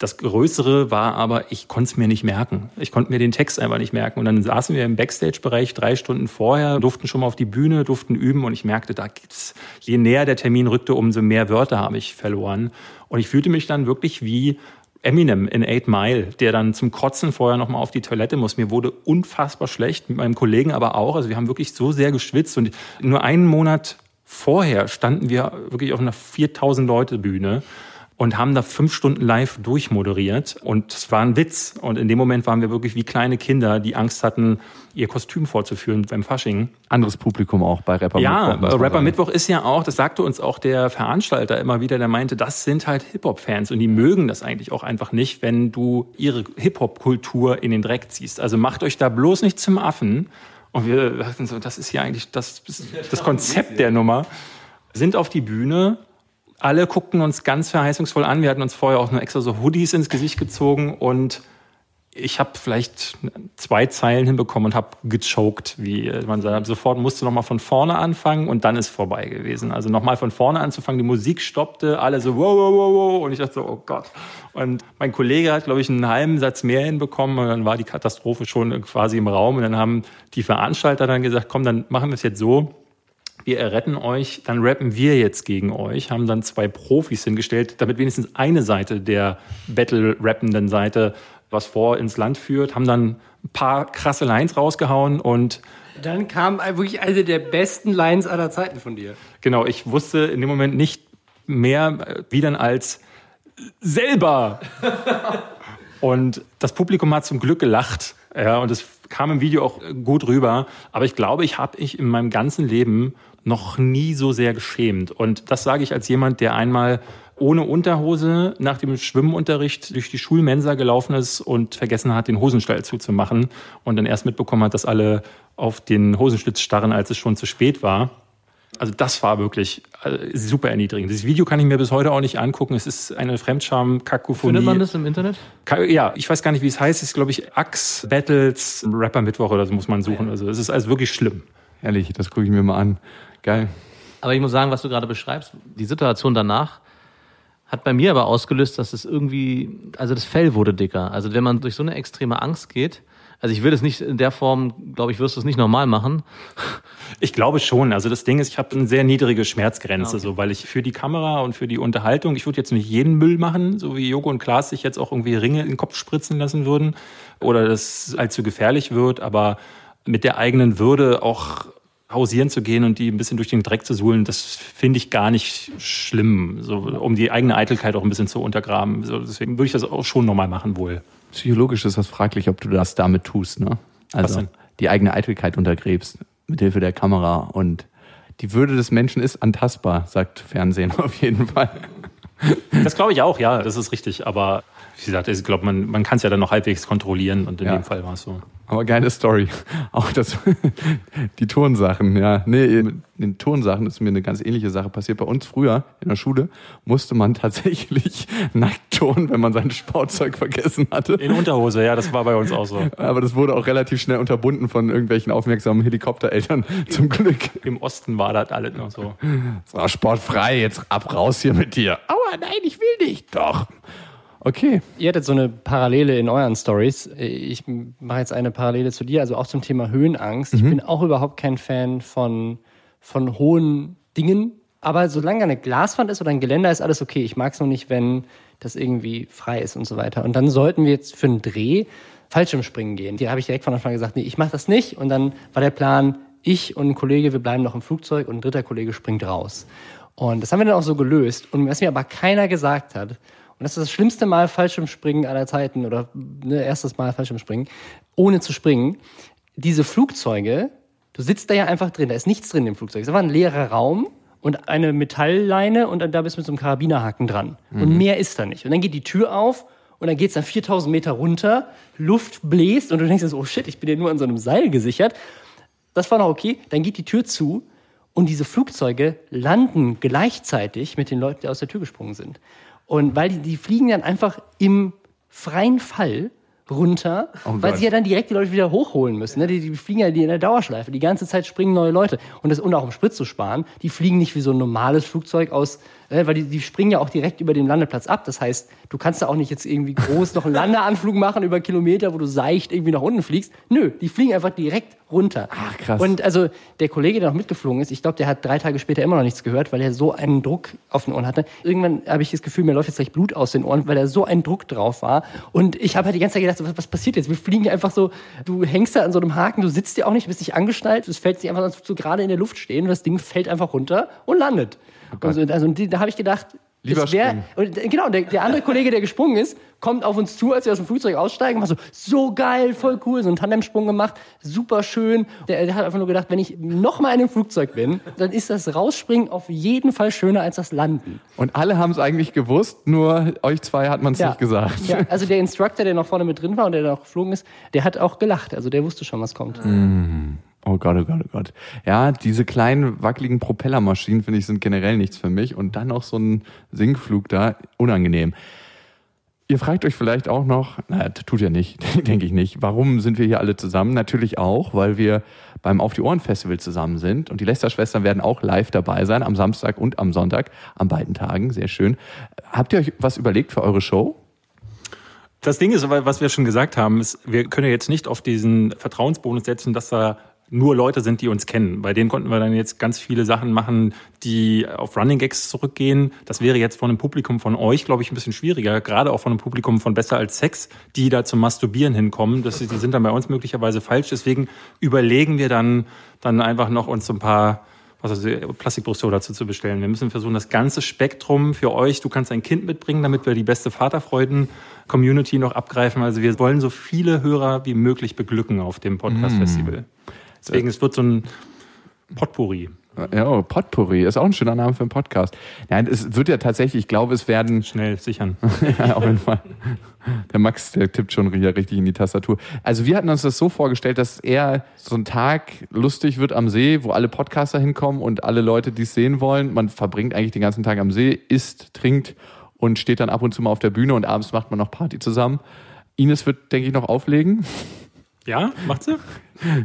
C: das Größere war aber, ich konnte es mir nicht merken. Ich konnte mir den Text einfach nicht merken. Und dann saßen wir im Backstage-Bereich drei Stunden vorher, durften schon mal auf die Bühne, durften üben und ich merkte, da gibt's, je näher der Termin rückte, umso mehr Wörter habe ich verloren. Und ich fühlte mich dann wirklich wie Eminem in Eight Mile, der dann zum Kotzen vorher nochmal auf die Toilette muss. Mir wurde unfassbar schlecht, mit meinem Kollegen aber auch. Also wir haben wirklich so sehr geschwitzt und nur einen Monat vorher standen wir wirklich auf einer 4000 Leute Bühne und haben da fünf Stunden live durchmoderiert. Und es war ein Witz. Und in dem Moment waren wir wirklich wie kleine Kinder, die Angst hatten, ihr Kostüm vorzuführen beim Fasching.
A: Anderes Publikum auch bei Rapper
C: Ja,
A: Mittwoch. man
C: Rapper. Mittwoch ist ja auch, das sagte uns auch der Veranstalter immer wieder, der meinte, das sind halt Hip-Hop-Fans und die mögen das eigentlich auch einfach nicht, wenn du ihre Hip-Hop-Kultur in den Dreck ziehst. Also macht euch da bloß nicht zum Affen. Und wir dachten so, das ist ja eigentlich das, das Konzept der Nummer. Sind auf die Bühne, alle guckten uns ganz verheißungsvoll an. Wir hatten uns vorher auch nur extra so Hoodies ins Gesicht gezogen und ich habe vielleicht zwei Zeilen hinbekommen und habe gechoked, wie man sagt. Sofort musste noch mal von vorne anfangen und dann ist vorbei gewesen. Also noch mal von vorne anzufangen, die Musik stoppte, alle so wow, wow, wow, wow und ich dachte so, oh Gott. Und mein Kollege hat, glaube ich, einen halben Satz mehr hinbekommen und dann war die Katastrophe schon quasi im Raum und dann haben die Veranstalter dann gesagt, komm, dann machen wir es jetzt so, wir erretten euch, dann rappen wir jetzt gegen euch, haben dann zwei Profis hingestellt, damit wenigstens eine Seite der Battle-rappenden Seite was vor ins Land führt, haben dann ein paar krasse Lines rausgehauen und
B: Dann kam wirklich eine der besten Lines aller Zeiten von dir.
C: genau, ich wusste in dem Moment nicht mehr, äh, wie dann als selber. Und das Publikum hat zum Glück gelacht. Ja, und es kam im Video auch gut rüber. Aber ich glaube, ich habe ich in meinem ganzen Leben noch nie so sehr geschämt. Und das sage ich als jemand, der einmal ohne Unterhose nach dem Schwimmunterricht durch die Schulmensa gelaufen ist und vergessen hat, den Hosenstall zuzumachen und dann erst mitbekommen hat, dass alle auf den Hosenschlitz starren, als es schon zu spät war. Also das war wirklich äh, super erniedrigend. Dieses Video kann ich mir bis heute auch nicht angucken. Es ist eine Fremdscham-Kakophonie.
D: Findet man das im Internet?
C: Ja, ich weiß gar nicht, wie es heißt. Es ist, glaube ich, Axe Battles Rapper Mittwoch oder so muss man suchen. Also es ist also wirklich schlimm.
A: Ehrlich, das gucke ich mir mal an. Geil.
D: Aber ich muss sagen, was du gerade beschreibst, die Situation danach hat bei mir aber ausgelöst, dass es irgendwie, also das Fell wurde dicker. Also wenn man durch so eine extreme Angst geht, also ich will es nicht in der Form, glaube ich, wirst du es nicht normal machen.
C: Ich glaube schon. Also das Ding ist, ich habe eine sehr niedrige Schmerzgrenze, so weil ich für die Kamera und für die Unterhaltung, ich würde jetzt nicht jeden Müll machen, so wie Joko und Klaas sich jetzt auch irgendwie Ringe in den Kopf spritzen lassen würden oder das allzu gefährlich wird, aber mit der eigenen Würde auch hausieren zu gehen und die ein bisschen durch den Dreck zu suhlen, das finde ich gar nicht schlimm, so um die eigene Eitelkeit auch ein bisschen zu untergraben. So, deswegen würde ich das auch schon nochmal machen wohl.
A: Psychologisch ist das fraglich, ob du das damit tust, ne? Also die eigene Eitelkeit untergräbst mit Hilfe der Kamera und die Würde des Menschen ist antastbar, sagt Fernsehen auf jeden Fall.
C: Das glaube ich auch, ja, das ist richtig. Aber wie gesagt, ich glaube, man, man kann es ja dann noch halbwegs kontrollieren und in
A: Ja.
C: dem Fall war es so.
A: Aber geile Story. Auch das, die Turnsachen, ja. Nee, mit den Turnsachen ist mir eine ganz ähnliche Sache passiert. Bei uns früher in der Schule musste man tatsächlich nackt turnen, wenn man sein Sportzeug vergessen hatte.
C: In Unterhose, ja, das war bei uns auch so.
A: Aber das wurde auch relativ schnell unterbunden von irgendwelchen aufmerksamen Helikoptereltern, zum Glück.
C: Im Osten war das alles noch so.
A: So, sportfrei, jetzt ab raus hier mit dir. Aua, nein, ich will nicht. Doch. Okay.
B: Ihr hattet so eine Parallele in euren Stories. Ich mache jetzt eine Parallele zu dir, also auch zum Thema Höhenangst. Ich bin auch überhaupt kein Fan von, von hohen Dingen. Aber solange eine Glaswand ist oder ein Geländer, ist alles okay. Ich mag es nur nicht, wenn das irgendwie frei ist und so weiter. Und dann sollten wir jetzt für einen Dreh Fallschirmspringen gehen. Hier habe ich direkt von Anfang an gesagt, nee, ich mache das nicht. Und dann war der Plan, ich und ein Kollege, wir bleiben noch im Flugzeug und ein dritter Kollege springt raus. Und das haben wir dann auch so gelöst. Und was mir aber keiner gesagt hat, und das ist das schlimmste Mal Fallschirmspringen aller Zeiten oder ne, erstes Mal Fallschirmspringen, ohne zu springen. Diese Flugzeuge, du sitzt da ja einfach drin, da ist nichts drin im Flugzeug. Es war ein leerer Raum und eine Metallleine und dann da bist du mit so einem Karabinerhaken dran. Und mehr ist da nicht. Und dann geht die Tür auf und dann geht's dann 4000 Meter runter, Luft bläst und du denkst so, oh shit, ich bin ja nur an so einem Seil gesichert. Das war noch okay. Dann geht die Tür zu und diese Flugzeuge landen gleichzeitig mit den Leuten, die aus der Tür gesprungen sind. Und weil die, die fliegen dann einfach im freien Fall runter, weil
A: Gott.
B: sie ja dann direkt die Leute wieder hochholen müssen. Ne? Die, die fliegen ja in der Dauerschleife. Die ganze Zeit springen neue Leute. Und das und auch um Sprit zu sparen, die fliegen nicht wie so ein normales Flugzeug aus Ne, Weil die, die springen ja auch direkt über den Landeplatz ab. Das heißt, du kannst da auch nicht jetzt irgendwie groß noch einen Landeanflug machen über Kilometer, wo du seicht irgendwie nach unten fliegst. Nö, die fliegen einfach direkt runter.
A: Ach, krass.
B: Und also der Kollege, der noch mitgeflogen ist, ich glaube, der hat drei Tage später immer noch nichts gehört, weil er so einen Druck auf den Ohren hatte. Irgendwann habe ich das Gefühl, mir läuft jetzt gleich Blut aus den Ohren, weil da so ein Druck drauf war. Und ich habe halt die ganze Zeit gedacht, was, was passiert jetzt? Wir fliegen hier einfach so, du hängst da an so einem Haken, du sitzt dir auch nicht, bist nicht angeschnallt, es fällt sich einfach, du gerade in der Luft stehen und das Ding fällt einfach runter und landet. und so, also und die, da habe ich gedacht,
A: Lieber
B: wär, und äh, genau, der, der andere Kollege, der gesprungen ist, kommt auf uns zu, als wir aus dem Flugzeug aussteigen, macht so, so geil, voll cool, so einen Tandemsprung gemacht, super schön. Der, der hat einfach nur gedacht, wenn ich noch mal in einem Flugzeug bin, dann ist das Rausspringen auf jeden Fall schöner als das Landen.
A: Und alle haben es eigentlich gewusst, nur euch zwei hat man es nicht gesagt.
B: Ja, also der Instructor, der noch vorne mit drin war und der noch geflogen ist, der hat auch gelacht. Also der wusste schon, was kommt.
A: Oh Gott, oh Gott, oh Gott. Ja, diese kleinen wackeligen Propellermaschinen, finde ich, sind generell nichts für mich. Und dann noch so ein Sinkflug da, unangenehm. Ihr fragt euch vielleicht auch noch, naja, tut ja nicht, denke ich nicht, warum sind wir hier alle zusammen? Natürlich auch, weil wir beim Auf die Ohren Festival zusammen sind. Und die Lester-Schwestern werden auch live dabei sein, am Samstag und am Sonntag, an beiden Tagen. Sehr schön. Habt ihr euch was überlegt für eure Show?
C: Das Ding ist, weil- was wir schon gesagt haben, ist, wir können ja jetzt nicht auf diesen Vertrauensbonus setzen, dass da nur Leute sind, die uns kennen. Bei denen konnten wir dann jetzt ganz viele Sachen machen, die auf Running Gags zurückgehen. Das wäre jetzt von einem Publikum von euch, glaube ich, ein bisschen schwieriger. Gerade auch von einem Publikum von Besser als Sex, die da zum Masturbieren hinkommen. Das, die sind dann bei uns möglicherweise falsch. Deswegen überlegen wir dann, dann einfach noch uns ein paar also Plastikbrüste dazu zu bestellen. Wir müssen versuchen, das ganze Spektrum für euch. Du kannst ein Kind mitbringen, damit wir die beste Vaterfreuden-Community noch abgreifen. Also wir wollen so viele Hörer wie möglich beglücken auf dem Podcast-Festival. Deswegen, es wird so ein Potpourri.
A: Ja, oh, Potpourri ist auch ein schöner Name für einen Podcast. Nein, es wird ja tatsächlich, ich glaube, es werden
C: Schnell sichern.
A: ja, auf jeden Fall. Der Max, der tippt schon hier richtig in die Tastatur. Also wir hatten uns das so vorgestellt, dass eher so ein Tag lustig wird am See, wo alle Podcaster hinkommen und alle Leute, die es sehen wollen. Man verbringt eigentlich den ganzen Tag am See, isst, trinkt und steht dann ab und zu mal auf der Bühne und abends macht man noch Party zusammen. Ines wird, denke ich, noch auflegen.
C: Ja, macht sie?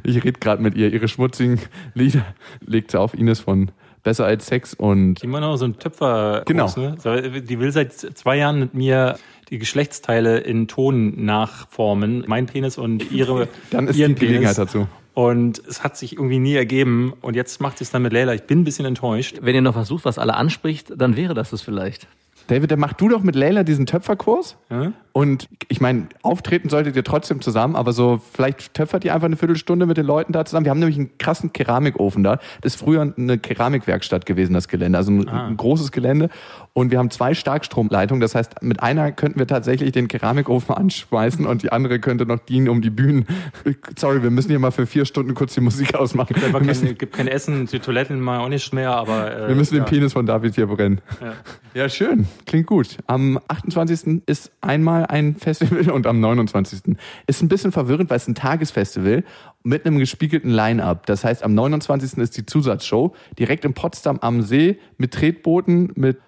A: Ich rede gerade mit ihr. Ihre schmutzigen Lieder legt sie auf. Ines von Besser als Sex und
C: Immer noch so ein Töpfer.
A: Genau.
C: Ne? Die will seit zwei Jahren mit mir die Geschlechtsteile in Ton nachformen. Mein Penis und ihre,
A: dann ist
C: ihren
A: die Gelegenheit
C: Penis.
A: dazu.
C: Und es hat sich irgendwie nie ergeben. Und jetzt macht sie es dann mit Leila. Ich bin ein bisschen enttäuscht.
D: Wenn ihr noch was sucht, was alle anspricht, dann wäre das es vielleicht.
A: David, dann mach du doch mit Leila diesen Töpferkurs.
C: Ja?
A: Und ich meine, auftreten solltet ihr trotzdem zusammen, aber so, vielleicht töpfert ihr einfach eine Viertelstunde mit den Leuten da zusammen. Wir haben nämlich einen krassen Keramikofen da. Das ist früher eine Keramikwerkstatt gewesen, das Gelände. Also ein,
C: Ah.
A: ein großes Gelände. Und wir haben zwei Starkstromleitungen. Das heißt, mit einer könnten wir tatsächlich den Keramikofen anschmeißen und die andere könnte noch dienen, um die Bühnen. Sorry, wir müssen hier mal für vier Stunden kurz die Musik ausmachen. Wir
C: kein,
A: müssen,
C: gibt kein Essen, die Toiletten mal auch nicht mehr, aber. Äh,
A: wir müssen den
C: ja.
A: Penis von David hier brennen.
C: Ja.
A: Ja, schön. Klingt gut. Am 28. ist einmal ein Festival und am 29. ist ein bisschen verwirrend, weil es ein Tagesfestival mit einem gespiegelten Line-Up. Das heißt, am 29. ist die Zusatzshow direkt in Potsdam am See mit Tretbooten, mit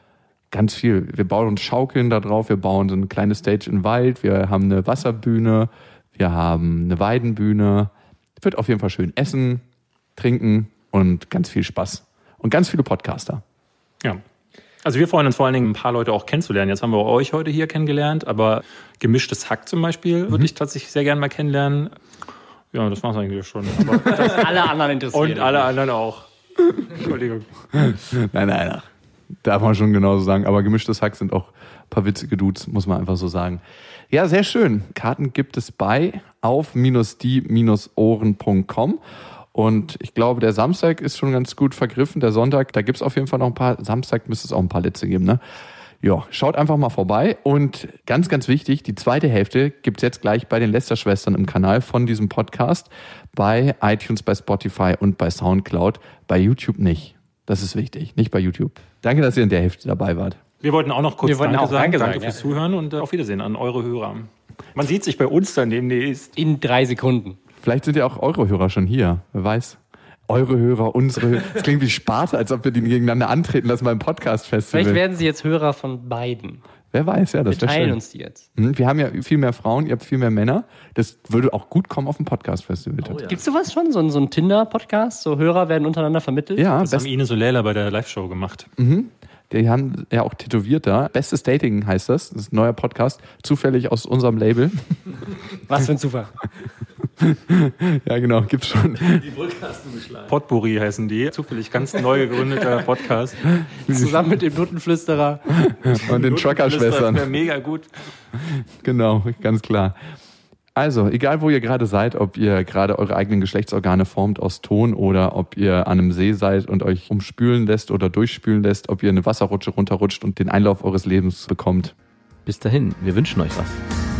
A: ganz viel. Wir bauen uns Schaukeln da drauf, wir bauen so eine kleine Stage im Wald, wir haben eine Wasserbühne, wir haben eine Weidenbühne. Wird auf jeden Fall schön essen, trinken und ganz viel Spaß. Und ganz viele Podcaster.
C: Ja. Also wir freuen uns vor allen Dingen, ein paar Leute auch kennenzulernen. Jetzt haben wir euch heute hier kennengelernt, aber gemischtes Hack zum Beispiel
A: Mhm.
C: würde ich tatsächlich sehr gerne mal kennenlernen. Ja, das war's eigentlich schon. Aber das,
B: Alle anderen interessieren.
C: und alle anderen auch. Entschuldigung.
A: Nein, nein, nein. Darf man schon genauso sagen. Aber gemischtes Hack sind auch ein paar witzige Dudes, muss man einfach so sagen. Ja, sehr schön. Karten gibt es bei auf-die-ohren.com. Und ich glaube, der Samstag ist schon ganz gut vergriffen. Der Sonntag, da gibt es auf jeden Fall noch ein paar. Samstag müsste es auch ein paar Litze geben, ne? Ja, schaut einfach mal vorbei. Und ganz, ganz wichtig, die zweite Hälfte gibt's jetzt gleich bei den Lester-Schwestern im Kanal von diesem Podcast. Bei iTunes, bei Spotify und bei Soundcloud. Bei YouTube nicht. Das ist wichtig, nicht bei YouTube. Danke, dass ihr in der Hälfte dabei wart.
C: Wir wollten auch noch kurz
B: Wir wollten
C: Danke
B: auch
C: sagen.
B: Danke
C: Danke,
B: sagen,
C: fürs
B: ja.
C: Zuhören und äh, auf Wiedersehen an eure Hörer. Man sieht sich bei uns dann demnächst.
B: In drei Sekunden.
A: Vielleicht sind ja auch eure Hörer schon hier. Wer weiß. Eure Hörer, unsere Hörer. Das klingt wie Sparte, als ob wir die gegeneinander antreten lassen beim
B: Vielleicht
A: Podcast-Festival.
B: werden sie jetzt Hörer von beiden.
A: Wer weiß, ja, das
B: Wir teilen
A: schön.
B: uns die jetzt.
A: Hm, Wir haben ja viel mehr Frauen, ihr habt viel mehr Männer. Das würde auch gut kommen auf dem Podcast-Festival. tatsächlich.
B: Gibt's sowas schon? So ein, so ein Tinder-Podcast? So Hörer werden untereinander vermittelt?
A: Ja,
C: Das
A: best,
C: haben Ines und Leila bei der Live-Show gemacht.
A: Die haben ja auch tätowiert da. Bestes Dating heißt das. Das ist ein neuer Podcast. Zufällig aus unserem Label.
B: Was für ein Zufall.
A: ja, genau. Gibt's schon.
D: Die Brücke hast du geschlagen.
C: Potpourri heißen die. Zufällig ganz neu gegründeter Podcast.
B: Zusammen mit dem Nuttenflüsterer.
A: Und den Trucker-Schwestern.
C: wäre mega gut.
A: Genau, ganz klar. Also, egal wo ihr gerade seid, ob ihr gerade eure eigenen Geschlechtsorgane formt aus Ton oder ob ihr an einem See seid und euch umspülen lässt oder durchspülen lässt, ob ihr eine Wasserrutsche runterrutscht und den Einlauf eures Lebens bekommt.
D: Bis dahin, wir wünschen euch was.